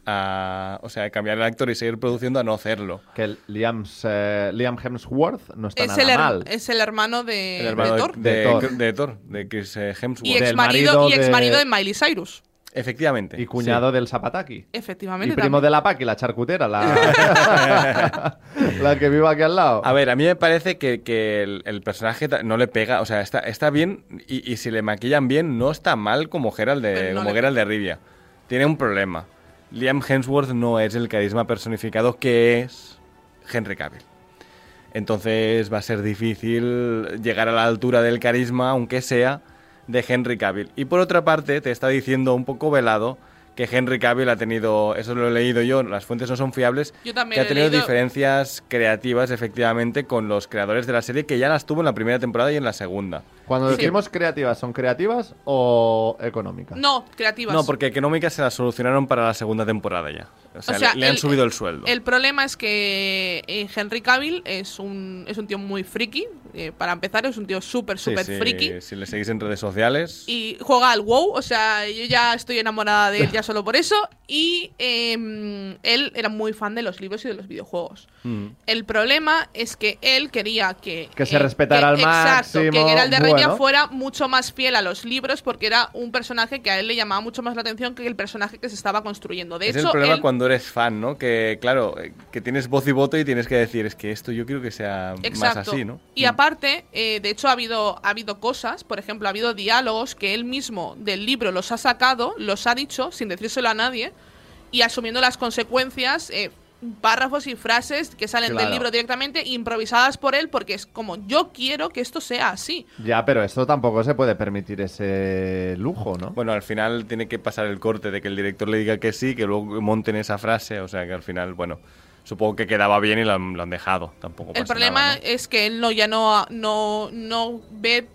a- o sea, cambiar el actor y seguir produciendo a no hacerlo. Que el Liam, eh, Liam Hemsworth no está Es nada el, mal. es el hermano de, El hermano de de, Thor. de- De Thor. de Thor, de Chris eh, Hemsworth. Y ex marido, y ex de- marido de Miley Cyrus. Efectivamente. Y cuñado del Zapataki. Efectivamente. Y primo también. de la Paqui, la charcutera, la, la que vive aquí al lado. A ver, a mí me parece que, que el, el personaje no le pega, o sea, está, está bien y, y si le maquillan bien no está mal como Geralt de, no como le- Geralt de Rivia. Tiene un problema. Liam Hemsworth no es el carisma personificado que es Henry Cavill. Entonces va a ser difícil llegar a la altura del carisma, aunque sea de Henry Cavill. Y por otra parte, te está diciendo un poco velado que Henry Cavill ha tenido, eso lo he leído yo, las fuentes no son fiables, Yo también que ha tenido diferencias creativas efectivamente con los creadores de la serie que ya las tuvo en la primera temporada y en la segunda. Cuando Sí. decimos creativas, ¿son creativas o económicas? No, creativas. No, porque económicas se las solucionaron para la segunda temporada ya. O sea, O sea, le, le han el- subido el sueldo. El problema es que eh, Henry Cavill es un, es un tío muy friki. eh, para empezar, es un tío súper, Sí, súper sí, friki. Si le seguís en redes sociales. Y juega al WoW, o sea, yo ya estoy enamorada de él ya solo por eso. Y em, él era muy fan de los libros y de los videojuegos. Mm. El problema es que él quería que... Que se respetara al Exacto, que máximo, Geralt de Rivia bueno. fuera mucho más fiel a los libros porque era un personaje que a él le llamaba mucho más la atención que el personaje que se estaba construyendo. De es hecho, el problema él- cuando eres fan, ¿no? Que, claro, eh, que tienes voz y voto y tienes que decir, es que esto yo quiero que sea más así, ¿no? Y aparte, eh, de hecho, ha habido, ha habido cosas, por ejemplo, ha habido diálogos que él mismo del libro los ha sacado, los ha dicho sin decírselo a nadie y asumiendo las consecuencias, eh, párrafos y frases que salen Claro. del libro directamente, improvisadas por él, porque es como yo quiero que esto sea así. Ya, pero esto tampoco se puede permitir ese lujo, ¿no? Bueno, al final tiene que pasar el corte de que el director le diga que sí, que luego monten esa frase, o sea que al final, bueno, supongo que quedaba bien y lo han, lo han dejado, tampoco El pasa problema nada, ¿no? es que él no ya no, no, no ve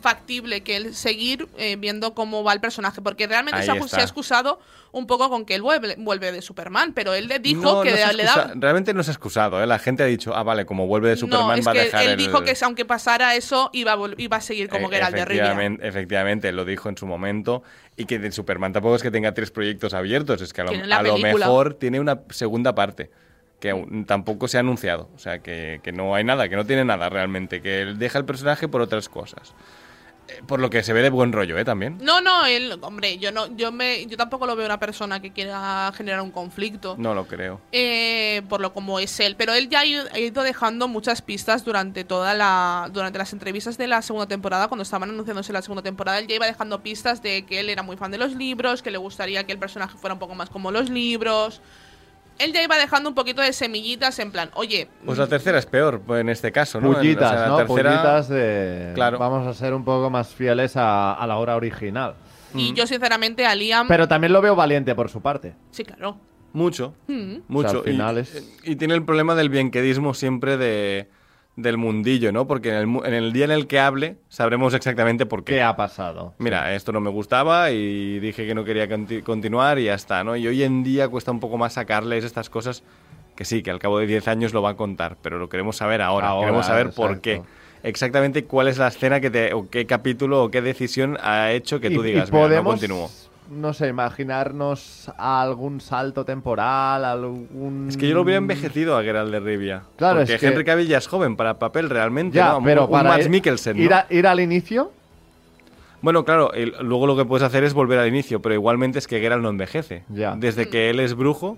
factible que él seguir eh, viendo cómo va el personaje, porque realmente se ha, está. se ha excusado un poco con que él vuelve, vuelve de Superman, pero él le dijo No, que no le excusa- daba... Realmente no se ha excusado, ¿eh? La gente ha dicho, ah, vale, como vuelve de Superman No, es va a que dejar él el... dijo que aunque pasara eso, iba a, iba a seguir como Eh, Geralt de Rivia. efectivamente, lo dijo en su momento. Y que de Superman tampoco es que tenga tres proyectos abiertos, es que a lo, a mejor tiene una segunda parte que aún tampoco se ha anunciado. O sea, que, que no hay nada, que no tiene nada realmente, que él deja el personaje por otras cosas. Eh, Por lo que se ve de buen rollo, ¿eh? También. No, no, él, hombre, yo no, yo me, yo tampoco lo veo una persona que quiera generar un conflicto. No lo creo. eh, por lo como es él. Pero él ya ha ido, ha ido dejando muchas pistas durante toda la. durante las entrevistas de la segunda temporada, cuando estaban anunciándose la segunda temporada, él ya iba dejando pistas de que él era muy fan de los libros, que le gustaría que el personaje fuera un poco más como los libros. Él ya iba dejando un poquito de semillitas en plan, oye. Pues la tercera es peor, pues, en este caso, ¿no? En- o Pullitas, sea, ¿no? tercera- Pullitas de... Claro. Vamos a ser un poco más fieles a, a la obra original. Y yo, sinceramente, a Liam. Pero también lo veo valiente por su parte. Sí, claro. Mucho. Mm. Mucho. O sea, al final y, es- y tiene el problema del bienquedismo siempre de, del mundillo, ¿no? Porque en el, en el día en el que hable sabremos exactamente por qué. ¿Qué ha pasado? Mira, esto no me gustaba y dije que no quería conti- continuar y ya está, ¿no? Y hoy en día cuesta un poco más sacarles estas cosas que sí, que al cabo de 10 años lo va a contar, pero lo queremos saber ahora. Ahora, queremos saber por qué. Exactamente cuál es la escena que te, o qué capítulo o qué decisión ha hecho que tú Y- y digas, "Mira, no podemos, continúo. No sé, imaginarnos algún salto temporal, algún... Es que yo lo hubiera envejecido a Geralt de Rivia. Claro, porque es que- Henry Cavill ya es joven para papel realmente, Ya, ¿no? pero un para ir, Mikkelsen, ¿no? ir, a- ir al inicio, Bueno, claro, el- luego lo que puedes hacer es volver al inicio, pero igualmente es que Geralt no envejece. Ya. Desde que él es brujo,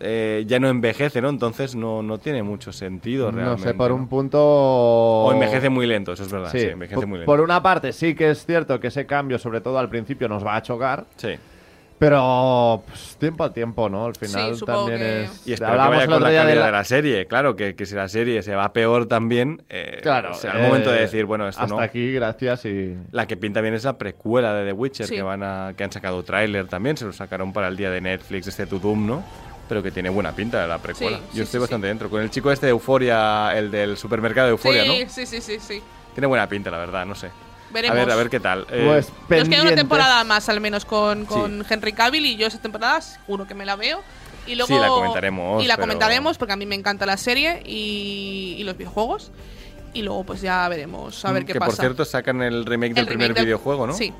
eh, ya no envejece, ¿no? Entonces no, no tiene mucho sentido no realmente. sé, por ¿no? un punto... O envejece muy lento, eso es verdad. Sí, Sí, envejece por, muy lento. por una parte sí que es cierto que ese cambio, sobre todo al principio, nos va a chocar, Sí. pero pues, tiempo al tiempo, ¿no? Al final supongo también que- es... Y espero que Hablábamos vaya con la calidad de de la- la... serie. Claro, que, que si la serie se va peor también, eh, Claro, será el momento de eh, decir, bueno, esto hasta no. aquí, gracias y... La que pinta bien es la precuela de The Witcher, Sí. que van a, que han sacado tráiler también, se lo sacaron para el día de Netflix, este To Doom, ¿no? Pero que tiene buena pinta la precuela. Sí, Yo sí, estoy sí, bastante dentro. Con el chico este de Euforia, el del supermercado de Euforia, sí, ¿no? sí, sí, sí, sí. Tiene buena pinta, la verdad, no sé. Veremos. A ver, a ver qué tal. Eh, Pues Nos queda una temporada más, al menos, con, con Henry Cavill. Y yo esa temporada seguro que me la veo. Y luego, Sí, la comentaremos, Y la pero- comentaremos porque a mí me encanta la serie y, y los videojuegos. Y luego, pues ya veremos a ver mm, qué que pasa. por cierto sacan el remake del El primer remake del- videojuego, ¿no? Sí.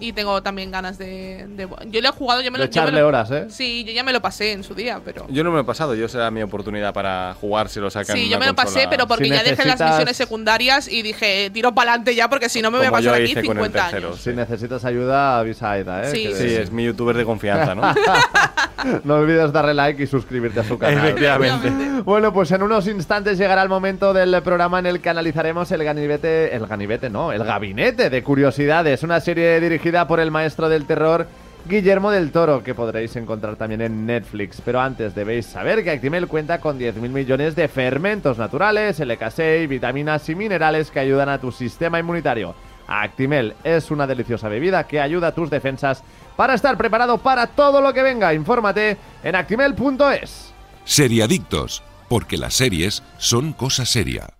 Y tengo también ganas de. de- yo lo he jugado, yo me De lo yo me echarle lo- horas, ¿eh? Sí, yo ya me lo pasé en su día, pero. Yo no me lo he pasado, yo será mi oportunidad para jugar si lo sacan Sí, en yo me lo pasé, pero porque Si ya dejé las misiones secundarias y dije, tiro para adelante ya, porque si no me voy a Como yo pasar aquí hice con el 50 tercero. años. Si necesitas ayuda, avisa a Aida, ¿eh? Sí, Que- Sí, es mi youtuber de confianza, ¿no? No olvides darle like y suscribirte a su canal. Efectivamente. Bueno, pues en unos instantes llegará el momento del programa en el que analizaremos el ganivete, el ganivete no, el gabinete de curiosidades, una serie dirigida por el maestro del terror Guillermo del Toro, que podréis encontrar también en Netflix. Pero antes debéis saber que Actimel cuenta con 10.000 millones de fermentos naturales, LK6, vitaminas y minerales que ayudan a tu sistema inmunitario. Actimel es una deliciosa bebida que ayuda a tus defensas para estar preparado para todo lo que venga. Infórmate en actimel.es. Seriadictos, porque las series son cosa seria.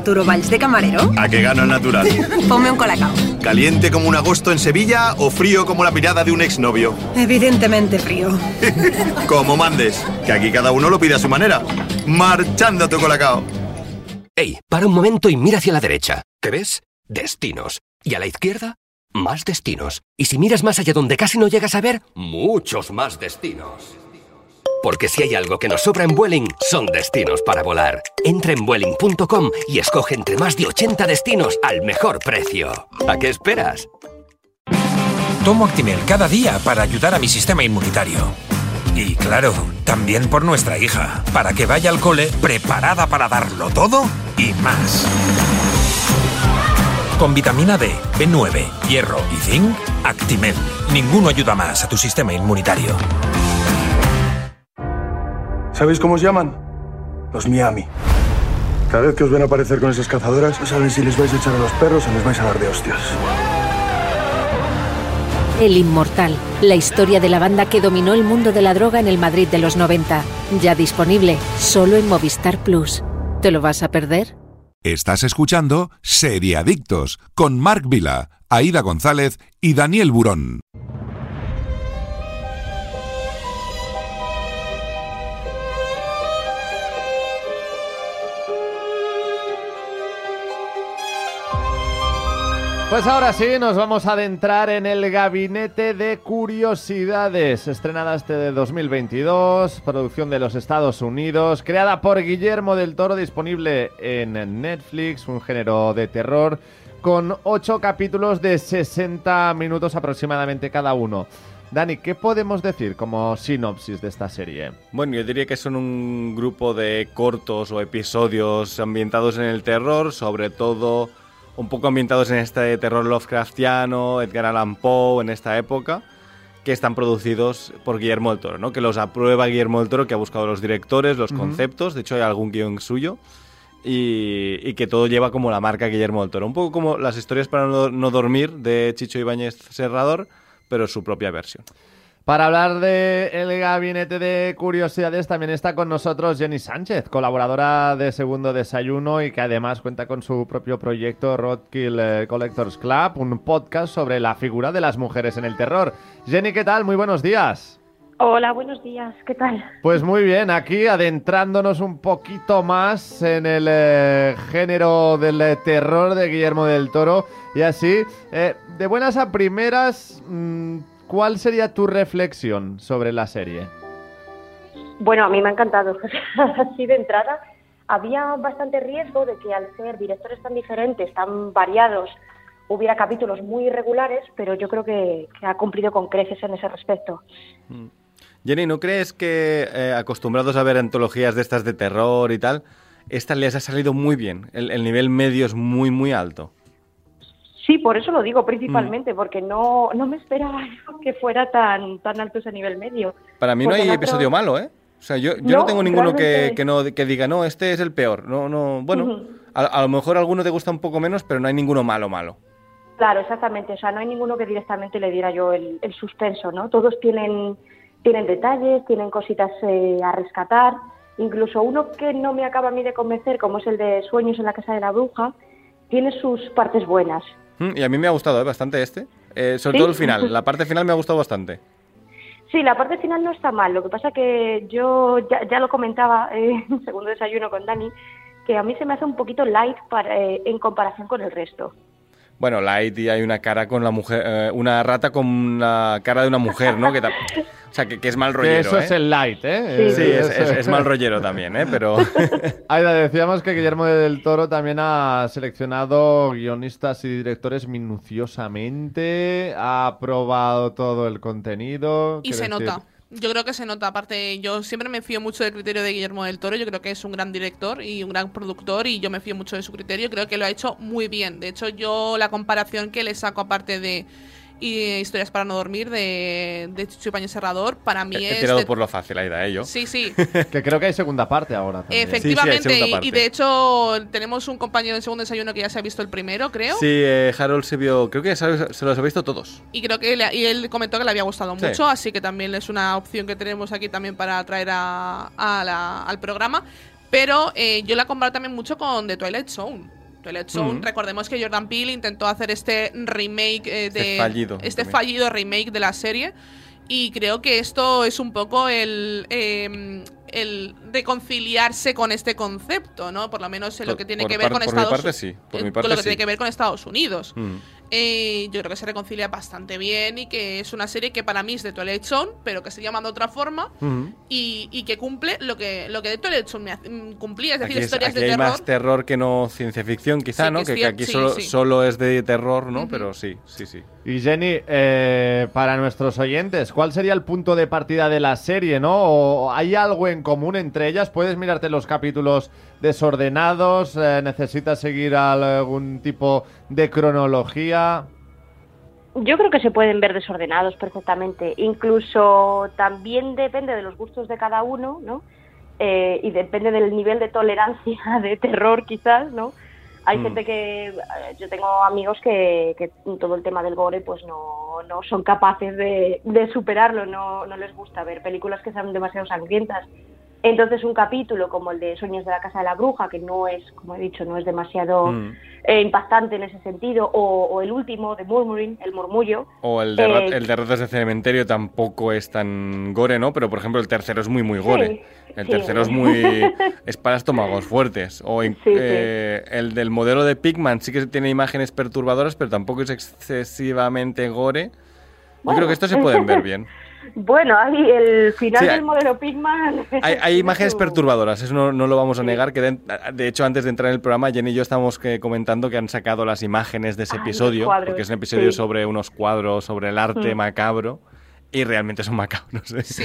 Arturo Valls de camarero. ¿A qué gano el natural? Ponme un colacao. ¿Caliente como un agosto en Sevilla o frío como la mirada de un exnovio? Evidentemente frío. Como mandes, que aquí cada uno lo pide a su manera. Marchando tu colacao. Ey, para un momento y mira hacia la derecha. ¿Qué ves? Destinos. Y a la izquierda, más destinos. Y si miras más allá donde casi no llegas a ver, muchos más destinos. Porque si hay algo que nos sobra en Vueling, son destinos para volar. Entra en Vueling.com y escoge entre más de 80 destinos al mejor precio. ¿A qué esperas? Tomo Actimel cada día para ayudar a mi sistema inmunitario. Y claro, también por nuestra hija, para que vaya al cole preparada para darlo todo y más. Con vitamina D, B9, hierro y zinc, Actimel. Ninguno ayuda más a tu sistema inmunitario. ¿Sabéis cómo os llaman? Los Miami. Cada vez que os ven aparecer con esas cazadoras, no saben si les vais a echar a los perros o les vais a dar de hostias. El Inmortal, la historia de la banda que dominó el mundo de la droga en el Madrid de los 90. Ya disponible solo en Movistar Plus. ¿Te lo vas a perder? Estás escuchando Seriadictos con Marc Vila, Aida González y Daniel Burón. Pues ahora sí, nos vamos a adentrar en el gabinete de curiosidades, estrenada este de 2022, producción de los Estados Unidos, creada por Guillermo del Toro, disponible en Netflix, un género de terror, con ocho capítulos de 60 minutos aproximadamente cada uno. Dani, ¿qué podemos decir como sinopsis de esta serie? Bueno, yo diría que son un grupo de cortos o episodios ambientados en el terror, sobre todo un poco ambientados en este terror Lovecraftiano, Edgar Allan Poe, en esta época, que están producidos por Guillermo del Toro, ¿no? Que los aprueba Guillermo del Toro, que ha buscado los directores, los conceptos, de hecho hay algún guion suyo, y, y que todo lleva como la marca Guillermo del Toro. Un poco como las historias para no, no dormir de Chicho Ibáñez Serrador, pero su propia versión. Para hablar de el gabinete de curiosidades también está con nosotros Jenny Sánchez, colaboradora de Segundo Desayuno y que además cuenta con su propio proyecto Roadkill eh, Collectors Club, un podcast sobre la figura de las mujeres en el terror. Jenny, ¿qué tal? Muy buenos días. Hola, buenos días. ¿Qué tal? Pues muy bien, aquí adentrándonos un poquito más en el eh, género del eh, terror de Guillermo del Toro y así, eh, de buenas a primeras, mm, ¿cuál sería tu reflexión sobre la serie? Bueno, a mí me ha encantado. Así de entrada, había bastante riesgo de que al ser directores tan diferentes, tan variados, hubiera capítulos muy irregulares, pero yo creo que, que ha cumplido con creces en ese respecto. Jenny, ¿no crees que eh, acostumbrados a ver antologías de estas de terror y tal, esta les ha salido muy bien? El, el nivel medio es muy, muy alto. Sí, por eso lo digo principalmente, porque no, no me esperaba que fuera tan, tan alto ese nivel medio. Para mí no hay otro- episodio malo, ¿eh? O sea, yo, yo no, No, tengo ninguno que, realmente- que no que diga, no, este es el peor. No, no, bueno, a lo mejor alguno te gusta un poco menos, pero no hay ninguno malo, malo. Claro, exactamente. O sea, no hay ninguno que directamente le diera yo el, el suspenso, ¿no? Todos tienen, tienen detalles, tienen cositas eh, a rescatar. Incluso uno que no me acaba a mí de convencer, como es el de Sueños en la Casa de la Bruja, tiene sus partes buenas. Y a mí me ha gustado ¿eh? bastante este. Eh, sobre ¿Sí? todo el final. La parte final me ha gustado bastante. Sí, la parte final no está mal. Lo que pasa que yo ya, ya lo comentaba eh, en segundo desayuno con Dani, que a mí se me hace un poquito light para, eh, en comparación con el resto. Bueno, Light y hay una cara con la mujer, eh, una rata con la cara de una mujer, ¿no? Que o sea, que, que es mal Que rollero, eso ¿eh? es el light, ¿eh? Sí, es, es- es mal rollero también, ¿eh? Pero Aida, decíamos que Guillermo del Toro también ha seleccionado guionistas y directores minuciosamente, ha probado todo el contenido. Y se decir- nota. Yo creo que se nota. Aparte, yo siempre me fío mucho del criterio de Guillermo del Toro. Yo creo que es un gran director y un gran productor y yo me fío mucho de su criterio. Creo que lo ha hecho muy bien. De hecho, yo la comparación que le saco aparte de y Historias para no dormir de, de Chucho y Paño Serrador, para mí He es... tirado de- por lo fácil, Aida, ¿eh? Yo. Sí, sí. Que creo que hay segunda parte ahora. también. Efectivamente, y- parte. y, de hecho tenemos un compañero en segundo desayuno que ya se ha visto el primero, creo. Sí, eh, Harold se vio, creo que se, se los ha visto todos. Y creo que le- y él comentó que le había gustado Sí. mucho, así que también es una opción que tenemos aquí también para traer a, a la- al programa. Pero eh, yo la comparo también mucho con The Twilight Zone. Twilight Zone, Ujú. recordemos que Jordan Peele intentó hacer este remake eh, de Este fallido este fallido remake de la serie y creo que esto es un poco el eh, el reconciliarse con este concepto, ¿no? Por lo menos en lo que tiene por que ver par- con Estados sí. Por con lo que sí. tiene que ver con Estados Unidos. Mm. Eh, yo creo que se reconcilia bastante bien y que es una serie que para mí es de Twilight Zone, pero que se llama de otra forma y, y que cumple lo que, lo que de Twilight Zone me mm, cumplía, es decir, Aquí, es- historias aquí de hay terror. más terror que no ciencia ficción, quizá, Sí, ¿no? que aquí sí, solo, sí. solo es de terror, ¿no? Pero sí, sí, sí. Y Jenny, eh, para nuestros oyentes, ¿cuál sería el punto de partida de la serie, no? ¿O hay algo en común entre ellas? ¿Puedes mirarte los capítulos desordenados? Eh, ¿Necesitas seguir algún tipo de cronología? Yo creo que se pueden ver desordenados perfectamente. Incluso también depende de los gustos de cada uno, ¿no? Eh, y depende del nivel de tolerancia de terror, quizás, ¿no? Hay Mm. gente que eh, yo tengo amigos que, que todo el tema del gore pues no, no son capaces de, de superarlo, no, no les gusta ver películas que sean demasiado sangrientas. Entonces un capítulo como el de Sueños de la Casa de la Bruja, que no es, como he dicho, no es demasiado Mm. eh, impactante en ese sentido, o, o el último de Murmuring, el murmullo. O el de, Eh, el de ratas de cementerio tampoco es tan gore, ¿no? Pero, por ejemplo, el tercero es muy, muy gore. el sí. tercero es muy... es para estómagos fuertes. O Sí, eh, el del modelo de Pigman sí que tiene imágenes perturbadoras, pero tampoco es excesivamente gore. Yo creo que estos se pueden ver bien. Bueno, ahí el final Sí, del modelo Pigman. Hay, hay imágenes perturbadoras, eso no, no lo vamos a negar. Que de, de hecho, antes de entrar en el programa, Jenny y yo estábamos que- comentando que han sacado las imágenes de ese los episodio, porque es un episodio sí. sobre unos cuadros, sobre el arte Mm. macabro. Y realmente son macabros. ¿eh? Sí,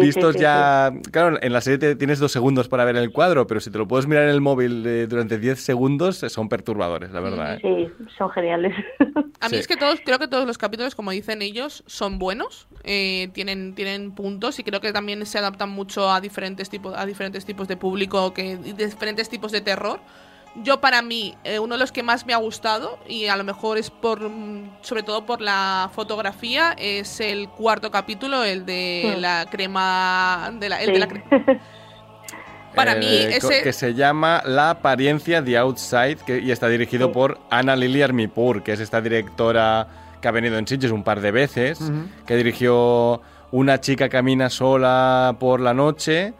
Vistos sí, sí, ya. Claro, en la serie te- tienes dos segundos para ver el cuadro, pero si te lo puedes mirar en el móvil eh, durante 10 segundos, eh, son perturbadores, la verdad. ¿eh? Sí, son geniales. A mí Sí. es que todos, creo que todos los capítulos, como dicen ellos, son buenos, eh, tienen, tienen puntos y creo que también se adaptan mucho a diferentes tipos, a diferentes tipos de público, que, y diferentes tipos de terror. Yo para mí, eh, uno de los que más me ha gustado, y a lo mejor es por, mm, sobre todo por la fotografía, es el cuarto capítulo, el de Mm. la crema, de la, el Sí. de la cre- Para mí, Eh, co- ese- Que se llama La apariencia The Outside que, y está dirigido por Ana Lili Armipur, que es esta directora que ha venido en Sitges un par de veces, que dirigió Una chica camina sola por la noche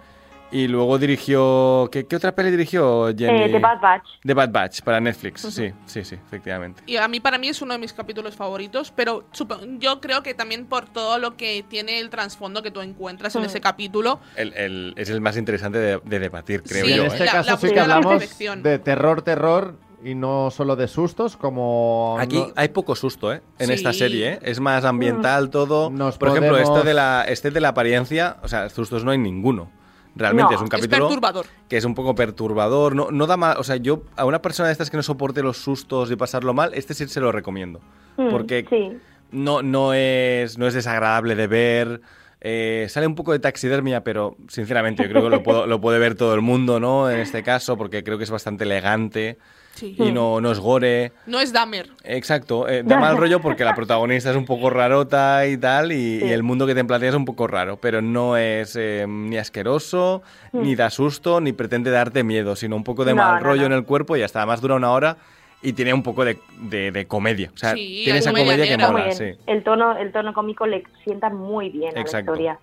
y luego dirigió... ¿Qué, qué otra peli dirigió Jenny? Eh, The Bad Batch. The Bad Batch para Netflix, sí, sí, sí, efectivamente. Y a mí, para mí, es uno de mis capítulos favoritos, pero supo- yo creo que también por todo lo que tiene el trasfondo que tú encuentras en Mm. ese capítulo. El- el- es el más interesante de, de debatir, creo Y yo. en este ¿eh? La- caso la sí que la hablamos de terror, terror y no solo de sustos, como... Aquí no- hay poco susto, ¿eh? En Sí. esta serie, ¿eh? Es más ambiental todo. Nos Por ejemplo, podemos- este de, la, este de la apariencia, o sea, sustos no hay ninguno. Realmente No, es un Es capítulo perturbador. que es un poco perturbador. No, no da mal, o sea, yo a una persona de estas que no soporte los sustos y pasarlo mal, este sí se lo recomiendo. Mm, Porque Sí. no, no, es, no es desagradable de ver. eh, sale un poco de taxidermia, pero sinceramente yo creo que lo, puedo- lo puede ver todo el mundo, ¿no? En este caso, porque creo que es bastante elegante Sí. y no, no es gore. No es Dahmer. Exacto, eh, da mal rollo porque la protagonista es un poco rarota y tal, y, Sí. y el mundo que te plantea es un poco raro, pero no es eh, ni asqueroso, ni da susto, ni pretende darte miedo, sino un poco de Mm. No, mal no, rollo no. en el cuerpo y hasta además dura una hora y tiene un poco de, de- de comedia. O sea, Sí, tiene esa comedia comedia que mola, sí. El tono, el tono cómico le sienta muy bien a la historia.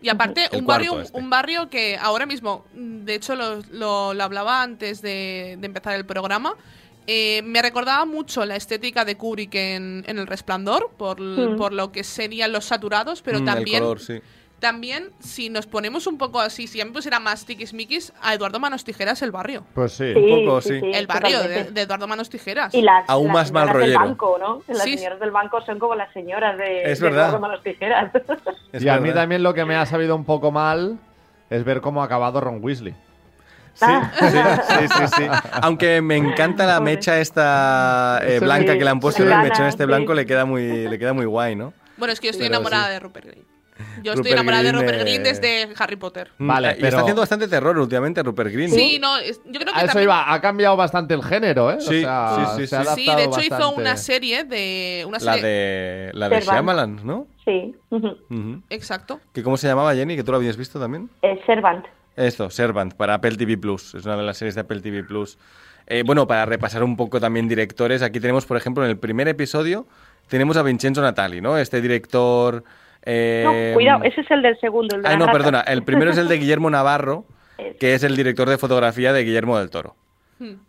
Y aparte, El un barrio, este. un barrio que ahora mismo, de hecho lo, lo- lo hablaba antes de, de empezar el programa, eh, me recordaba mucho la estética de Kubrick en, en El Resplandor, por, Mm. por lo que serían los saturados, pero Mm, el también, color, sí. También si nos ponemos un poco así, si ya me pusiera más tiquismiquis, a Eduardo Manos Tijeras el barrio. Pues sí. Sí, Un poco, sí. el barrio de, Eduardo Manos Tijeras. Y las, Aún las más mal señoras del rollero. banco, ¿no? Las Sí. señoras del banco son como las señoras de, Es de. Eduardo Manos Tijeras. Es y a mí también lo que me ha sabido un poco mal es ver cómo ha acabado Ron Weasley. Sí, sí, sí, sí, sí. Aunque me encanta la mecha esta eh, Sí, blanca que le han puesto, el mechón este Sí. blanco le queda muy, le queda muy guay, ¿no? Bueno, es que yo estoy Pero enamorada sí. de Rupert Green. Yo Rupert estoy enamorada de Rupert eh, Green desde Harry Potter. Vale, y pero- está haciendo bastante terror últimamente Rupert Green. Sí, no, es- yo creo que A eso también... iba, ha cambiado bastante el género, ¿eh? O Sí, sea, sí, sí, se ha sí. Sí, adaptado de hecho hizo bastante. una serie de... Una La serie... de, la de Servant. Shyamalan, ¿no? Sí. Ujú. Exacto. ¿Que ¿Cómo se llamaba, Jenny? ¿Que tú lo habías visto también? Eh, Servant. Esto, Servant, para Apple TV Plus. Es una de las series de Apple TV Plus. Eh, bueno, para repasar un poco también directores, aquí tenemos, por ejemplo, en el primer episodio, tenemos a Vincenzo Natali, ¿no? Este director. Eh, No, cuidado, ese es el del segundo, el de Ay, no, perdona. El primero es el de Guillermo Navarro, que es el director de fotografía de Guillermo del Toro.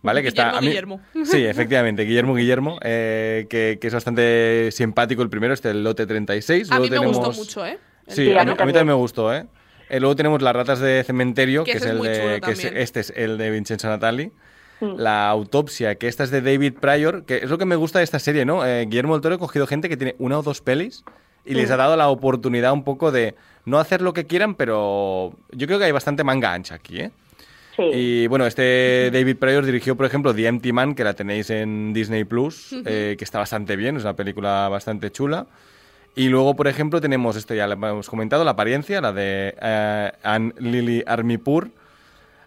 ¿Vale? Que está, a mí- Guillermo. Sí, efectivamente, Guillermo Guillermo, eh, que, que es bastante simpático el primero, este el lote 36. A Luego mí me tenemos... gustó mucho, ¿eh? El Sí, a, mí, mí a mí también. me gustó, ¿eh? Eh, luego tenemos las ratas de cementerio, Que que, es el de. que es- este es el de Vincenzo Natali. Mm. La autopsia, que esta es de David Pryor, que es lo que me gusta de esta serie, ¿no? Eh, Guillermo del Toro ha cogido gente que tiene una o dos pelis y les ha dado la oportunidad un poco de no hacer lo que quieran, pero yo creo que hay bastante manga ancha aquí, ¿eh? Sí. Y bueno, este David Pryor dirigió, por ejemplo, The Empty Man, que la tenéis en Disney Plus, eh, que está bastante bien, es una película bastante chula. Y luego, por ejemplo, tenemos, esto ya lo hemos comentado, La apariencia, la de eh, Anne Lily Armipur.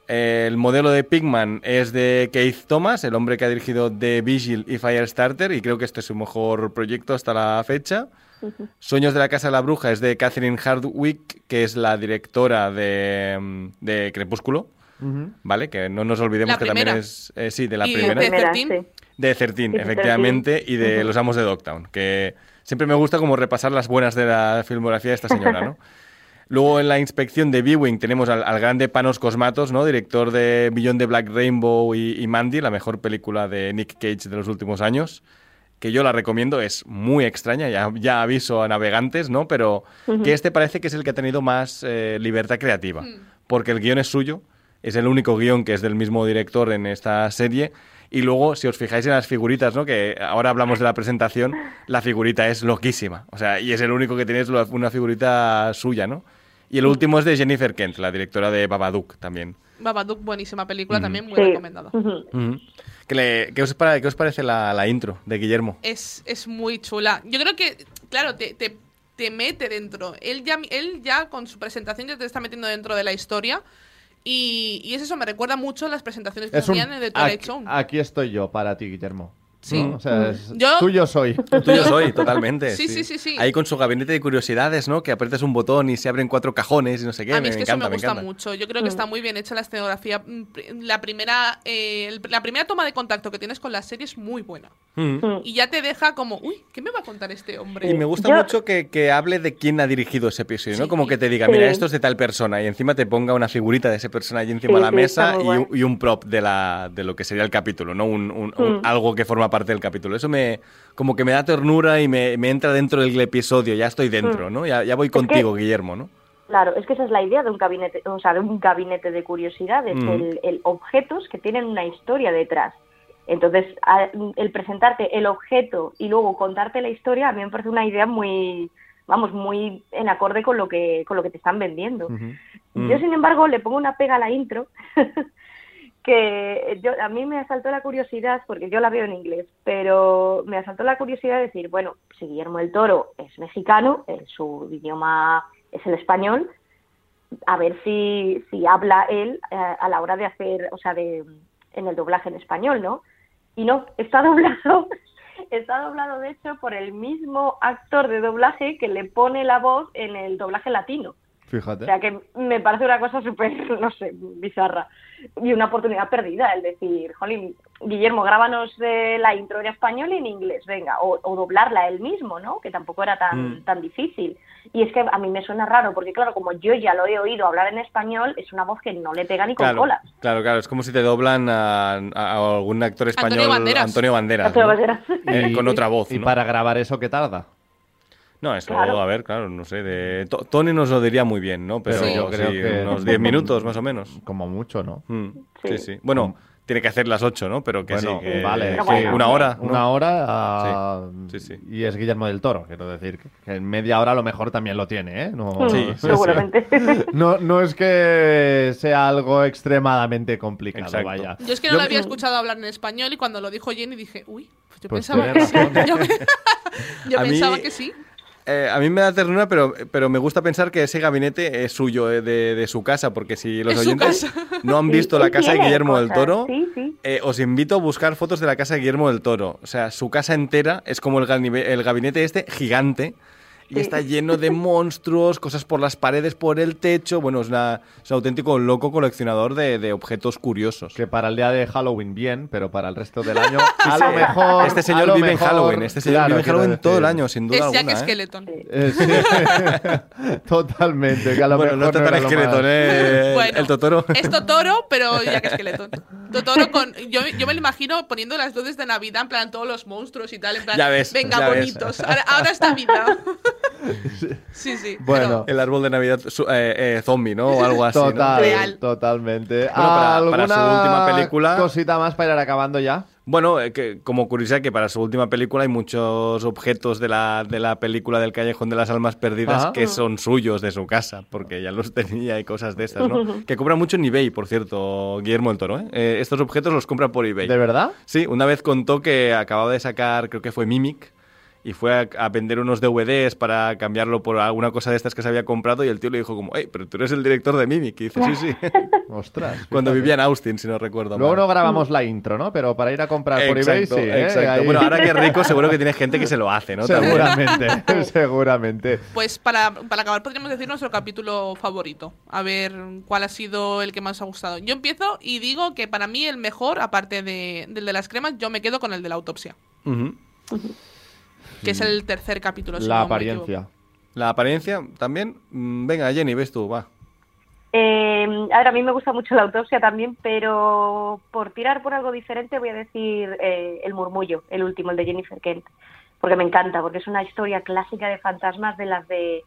Eh, el modelo de Pigman es de Keith Thomas, el hombre que ha dirigido The Vigil y Firestarter, y creo que este es su mejor proyecto hasta la fecha. Sueños de la Casa de la Bruja es de Catherine Hardwick, que es la directora de, de Crepúsculo, Ujú. ¿vale? Que no nos olvidemos La que también primera. es... eh, sí, de la Y primera. de Primera, 13. sí. De Certín, Sí, de efectivamente, y de Ujú. Los Amos de Dogtown, que siempre me gusta como repasar las buenas de la filmografía de esta señora, ¿no? Luego en la inspección de Viewing tenemos al, al grande Panos Cosmatos, ¿no? Director de Beyond the Black Rainbow y, y Mandy, la mejor película de Nick Cage de los últimos años, que yo la recomiendo, es muy extraña, ya, ya aviso a navegantes, ¿no? Pero que este parece que es el que ha tenido más eh, libertad creativa, porque el guion es suyo, es el único guion que es del mismo director en esta serie. Y luego, si os fijáis en las figuritas, ¿no? Que ahora hablamos de la presentación, la figurita es loquísima. O sea, y es el único que tiene una figurita suya, ¿no? Y el último es de Jennifer Kent, la directora de Babadook también. Babadook, buenísima película, también muy Sí. recomendada. Ujú. Ujú. ¿Qué, le- qué os, para- qué os parece la, la intro de Guillermo? Es, es muy chula. Yo creo que, claro, te, te, te mete dentro. Él ya, él ya con su presentación ya te está metiendo dentro de la historia. Y, y es eso, me recuerda mucho a las presentaciones que Es un- hacían en The Twilight aquí, Zone. aquí estoy yo para ti, Guillermo. Sí. ¿no? O sea, es- Yo- tuyo soy. Tuyo soy, totalmente. Sí, sí, sí, sí. Ahí con su gabinete de curiosidades, ¿no? Que aprietas un botón y se abren cuatro cajones y no sé qué. a mí me, es que me eso encanta, me gusta encanta. mucho. Yo creo que está muy bien hecha la escenografía. Mm, La primera, eh, la primera toma de contacto que tienes con la serie es muy buena. Mm. Y ya te deja como, uy, ¿qué me va a contar este hombre? Y me gusta Yo- mucho que, que hable de quién ha dirigido ese episodio, ¿no? Sí. Como que te diga, Sí. mira, esto es de tal persona y encima te ponga una figurita de esa persona allí encima Sí, de la sí, mesa y, un, y un prop de, la, de lo que sería el capítulo, ¿no? Un, un- un- Mm. algo que forma parte del capítulo. Eso me como que me da ternura y me, me entra dentro del episodio, ya estoy dentro, Mm. ¿no? Ya, ya voy que- contigo, Guillermo, ¿no? Claro, es que esa es la idea de un gabinete, o sea, de un gabinete de curiosidades, Mm. el, el objetos que tienen una historia detrás. Entonces, el presentarte el objeto y luego contarte la historia, a mí me parece una idea muy, vamos, muy en acorde con lo que, con lo que te están vendiendo. Mm. Yo, sin embargo, le pongo una pega a la intro, que yo, a mí me asaltó la curiosidad, porque yo la veo en inglés, pero me asaltó la curiosidad de decir, bueno, si Guillermo del Toro es mexicano, su idioma es el español, a ver si, si habla él eh, a la hora de hacer, o sea, de, en el doblaje en español, ¿no? Y no, está doblado, está doblado de hecho por el mismo actor de doblaje que le pone la voz en el doblaje latino. Fíjate. O sea que me parece una cosa súper, no sé, bizarra. Y una oportunidad perdida, el decir, jolín, Guillermo, grábanos eh, la intro en español y en inglés, venga, o, o doblarla él mismo, ¿no? Que tampoco era tan, Mm. tan difícil. Y es que a mí me suena raro, porque claro, como yo ya lo he oído hablar en español, es una voz que no le pega ni con Claro, cola. claro, claro, es como si te doblan a, a- algún actor español, Antonio Banderas. Antonio Banderas, Antonio ¿no? Banderas. Eh, con otra voz, ¿Y ¿no? para grabar eso qué tarda? No, eso, Claro. a ver, claro, no sé. De... To- Tony nos lo diría muy bien, ¿no? Pero yo creo sí, que- unos 10 minutos más o menos. Como mucho, ¿no? Mm, sí. Sí. sí, Bueno, tiene que hacer las 8, ¿no? Pero que Bueno, sí, que, vale, que una hora. ¿no? Una hora Sí, sí, sí. y es Guillermo del Toro, quiero decir. Que en media hora a lo mejor también lo tiene, ¿eh? No, Sí, sí, Seguramente. no, no es que sea algo extremadamente complicado, Exacto. vaya. Yo es que no Yo- lo había escuchado hablar en español y cuando lo dijo Jenny dije, uy, pues yo Pues pensaba que sí. Yo, yo A mí- pensaba que sí. Eh, a mí me da ternura, pero, pero me gusta pensar que ese gabinete es suyo, eh, de, de su casa, porque si los oyentes no han Sí, visto la casa de Guillermo del Toro, Sí, sí. eh, os invito a buscar fotos de la casa de Guillermo del Toro. O sea, su casa entera es como el, el gabinete este gigante y Sí. está lleno de monstruos, cosas por las paredes, por el techo. Bueno, es, una- es un auténtico loco coleccionador de, de objetos curiosos. Que para el día de Halloween bien, pero para el resto del año a lo mejor... Este señor vive en Halloween, este señor claro, vive en Halloween todo el año, sin duda Es Jack alguna. ¿eh? Skeleton. Eh, sí. Totalmente, que a lo Bueno, no mejor lo esqueleto, más- ¿eh? Bueno, el Totoro. Es Totoro, pero Jack Skeleton. Totoro con. Yo, yo me lo imagino poniendo las luces de Navidad, en plan todos los monstruos y tal. En plan, Ya ves, venga, ya ves. bonitos. Ahora, ahora está vida. Sí, sí. Bueno. El árbol de Navidad su- eh, eh, zombie, ¿no? O algo así. ¿no? Total, Real. totalmente. para- para su ¿Alguna última película- cosita más para ir acabando ya? Bueno, eh, que, como curiosidad que para su última película hay muchos objetos de la, de la película del Callejón de las Almas Perdidas Ajá. que son suyos de su casa, porque ya los tenía y cosas de estas, ¿no? que compra mucho en eBay, por cierto, Guillermo del Toro. ¿eh? Eh, estos objetos los compra por eBay. ¿De verdad? Sí, una vez contó que acababa de sacar, creo que fue Mimic, y fue a, a vender unos DVDs para cambiarlo por alguna cosa de estas que se había comprado y el tío le dijo como, hey, pero tú eres el director de Mimic. Y dice, sí, sí. Ostras. Cuando vivía en Austin, si no recuerdo Luego mal. no grabamos la intro, ¿no? Pero para ir a comprar por eBay sí, ¿eh? exacto. Ahí- Bueno, ahora que es rico, seguro que tiene gente que se lo hace, ¿no? Seguramente, seguramente. Pues para, para acabar podríamos decir nuestro capítulo favorito. A ver cuál ha sido el que más ha gustado. Yo empiezo y digo que para mí el mejor, aparte de- del de las cremas, yo me quedo con el de la autopsia. Que es el tercer capítulo. si La no me apariencia. La apariencia también. Mm, Venga, Jenny, ves tú, va. Eh, a ver, a mí me gusta mucho la autopsia también, pero por tirar por algo diferente voy a decir eh, El murmullo, el último, el de Jennifer Kent, porque me encanta, porque es una historia clásica de fantasmas de las de,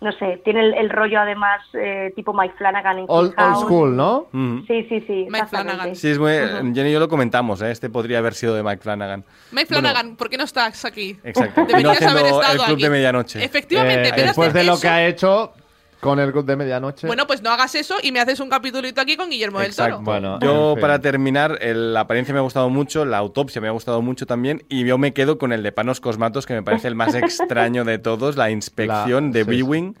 no sé, tiene el, el rollo además eh, tipo Mike Flanagan en Old, old school, ¿no? Sí, sí, sí, Mike. Flanagan. Sí, es muy, Ujú. Jenny y yo lo comentamos, ¿eh? Este podría haber sido de Mike Flanagan. Mike Flanagan, ¿por qué no estás aquí? Exacto. Deberías haciendo haber estado el club aquí. de medianoche. Efectivamente, Eh, de después de lo que ha hecho con el club de medianoche. Bueno, pues no hagas eso y me haces un capitulito aquí con Guillermo del. Toro. Bueno, Yo, en fin. para terminar, el- la apariencia me ha gustado mucho, la autopsia me ha gustado mucho también, y yo me quedo con el de Panos Cosmatos, que me parece el más extraño de todos, la inspección La- de sí, sí. Viewing,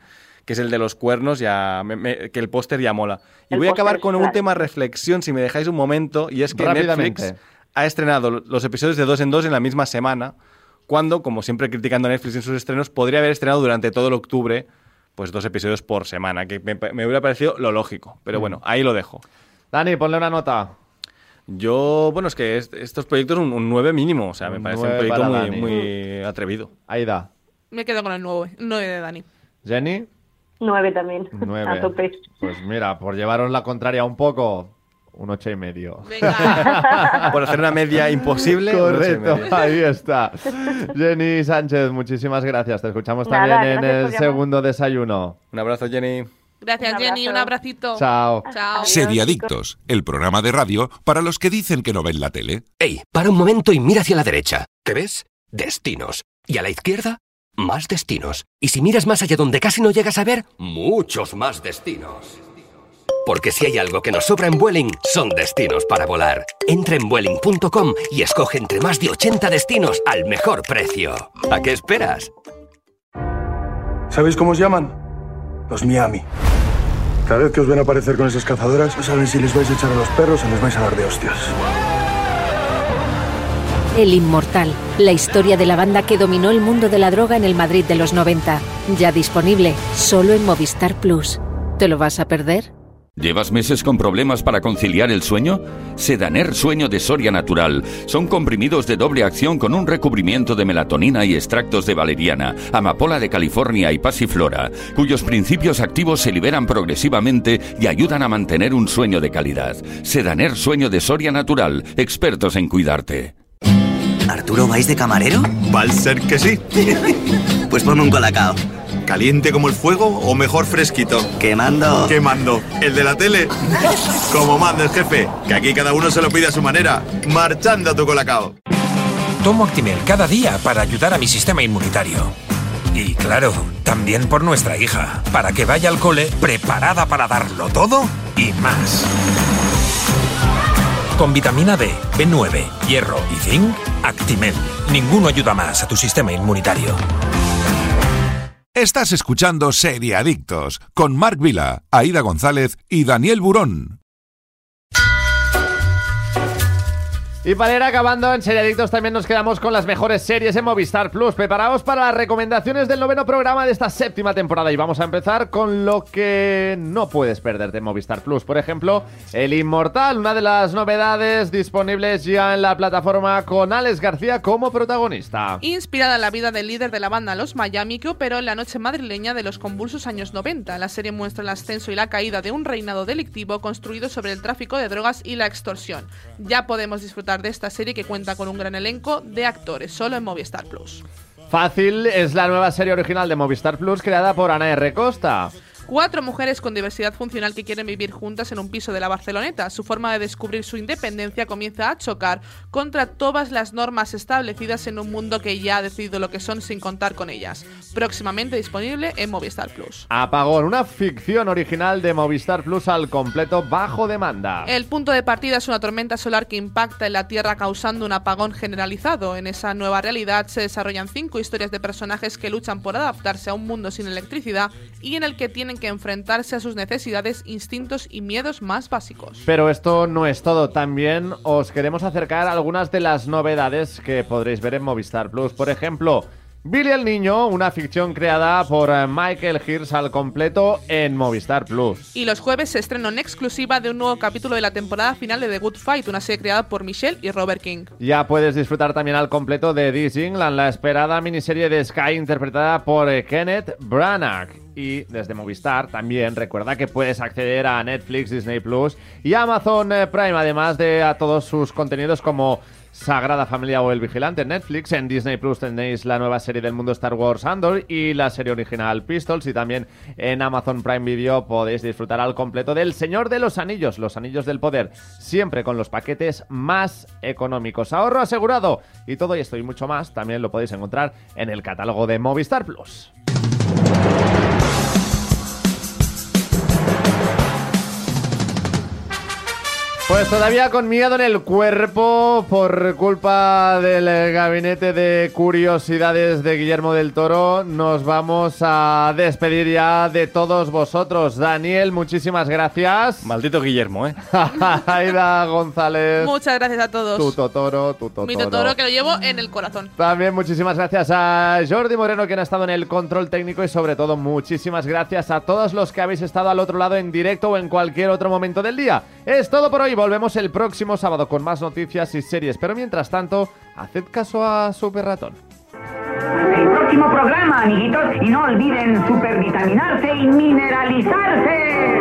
que es el de los cuernos, ya me- me- que el póster ya mola. Y El voy a acabar con un tema reflexión, si me dejáis un momento, y es que. Netflix ha estrenado los episodios de dos en dos en la misma semana, cuando, como siempre criticando a Netflix en sus estrenos, podría haber estrenado durante todo el octubre pues dos episodios por semana, que me, me hubiera parecido lo lógico. Pero Mm. bueno, ahí lo dejo. Dani, ponle una nota. Yo, bueno, es que est- estos proyectos un, un 9 mínimo, o sea, me Un parece un 9 proyecto para muy, Dani. muy atrevido. Aida. Me quedo con el 9, 9 de Dani. Jenny. Nueve también, Nueve. a tope. Pues mira, por llevaros la contraria un poco, un ocho y medio. Venga. Por hacer una media imposible. Correcto, medio. ahí está. Jenny Sánchez, muchísimas gracias. Te escuchamos Nada, también en el segundo desayuno. Un abrazo, Jenny. Gracias, Un Jenny. Un abracito. Chao. Chao. Seriadictos, el programa de radio para los que dicen que no ven la tele. Ey, para un momento y mira hacia la derecha. ¿Qué ves? Destinos. Y a la izquierda, más destinos. Y si miras más allá donde casi no llegas a ver, muchos más destinos. Porque si hay algo que nos sobra en Vueling, son destinos para volar. Entra en Vueling.com y escoge entre más de 80 destinos al mejor precio. ¿A qué esperas? ¿Sabéis cómo os llaman? Los Miami. Cada vez que os ven aparecer con esas cazadoras, no saben si les vais a echar a los perros o les vais a dar de hostias. El Inmortal, la historia de la banda que dominó el mundo de la droga en el Madrid de los 90. Ya disponible solo en Movistar Plus. ¿Te lo vas a perder? ¿Llevas meses con problemas para conciliar el sueño? Sedaner Sueño de Soria Natural. Son comprimidos de doble acción con un recubrimiento de melatonina y extractos de valeriana, amapola de California y pasiflora, cuyos principios activos se liberan progresivamente y ayudan a mantener un sueño de calidad. Sedaner Sueño de Soria Natural. Expertos en cuidarte. Arturo ¿Arturo vais de camarero? Va a ser que sí. pues ponme un colacao. ¿Caliente como el fuego o mejor fresquito? Quemando. Quemando. ¿El de la tele? como manda el jefe, que aquí cada uno se lo pide a su manera. Marchando a tu colacao. Tomo Actimel cada día para ayudar a mi sistema inmunitario. Y claro, también por nuestra hija, para que vaya al cole preparada para darlo todo y más. Con vitamina D, B9, hierro y zinc, Actimel. Ninguno ayuda más a tu sistema inmunitario. Estás escuchando Serie Adictos con Marc Vila, Aida González y Daniel Burón. Y para ir acabando en Seriadictos también nos quedamos con las mejores series en Movistar Plus. Preparaos para las recomendaciones del noveno programa de esta séptima temporada y vamos a empezar con lo que no puedes perderte en Movistar Plus. Por ejemplo, El Inmortal, una de las novedades disponibles ya en la plataforma con Alex García como protagonista. Inspirada en la vida del líder de la banda Los Miami que operó en la noche madrileña de los convulsos años 90. La serie muestra el ascenso y la caída de un reinado delictivo construido sobre el tráfico de drogas y la extorsión. Ya podemos disfrutar de esta serie que cuenta con un gran elenco de actores, solo en Movistar Plus. Fácil es la nueva serie original de Movistar Plus creada por Ana R. Costa. Cuatro mujeres con diversidad funcional que quieren vivir juntas en un piso de la Barceloneta. Su forma de descubrir su independencia comienza a chocar contra todas las normas establecidas en un mundo que ya ha decidido lo que son sin contar con ellas. Próximamente disponible en Movistar Plus. Apagón, una ficción original de Movistar Plus al completo bajo demanda. El punto de partida es una tormenta solar que impacta en la Tierra causando un apagón generalizado. En esa nueva realidad se desarrollan cinco historias de personajes que luchan por adaptarse a un mundo sin electricidad y en el que tienen que enfrentarse a sus necesidades, instintos y miedos más básicos. Pero esto no es todo, también os queremos acercar algunas de las novedades que podréis ver en Movistar Plus. Por ejemplo, Billy el Niño, una ficción creada por eh, Michael Hirsch al completo en Movistar Plus. Y los jueves se estrena en exclusiva de un nuevo capítulo de la temporada final de The Good Fight, una serie creada por Michelle y Robert King. Ya puedes disfrutar también al completo de This England, la esperada miniserie de Sky interpretada por eh, Kenneth Branagh. Y desde Movistar también recuerda que puedes acceder a Netflix, Disney Plus y Amazon eh, Prime, además de a todos sus contenidos como Sagrada Familia o El Vigilante Netflix. En Disney Plus tenéis la nueva serie del mundo Star Wars Andor y la serie original Pistols. Y también en Amazon Prime Video podéis disfrutar al completo del Señor de los Anillos, los Anillos del Poder. Siempre con los paquetes más económicos. Ahorro asegurado. Y todo esto y mucho más también lo podéis encontrar en el catálogo de Movistar Plus. Pues todavía con miedo en el cuerpo por culpa del gabinete de curiosidades de Guillermo del Toro, nos vamos a despedir ya de todos vosotros. Daniel, muchísimas gracias. Maldito Guillermo, ¿eh? Aida González. Muchas gracias a todos. Tu Totoro, tu Totoro. Mi Totoro que lo llevo en el corazón. También muchísimas gracias a Jordi Moreno, quien ha estado en el control técnico y sobre todo muchísimas gracias a todos los que habéis estado al otro lado en directo o en cualquier otro momento del día. Es todo por hoy. Volvemos el próximo sábado con más noticias y series. Pero mientras tanto, haced caso a Super Ratón. El próximo programa, amiguitos, y no olviden supervitaminarse y mineralizarse.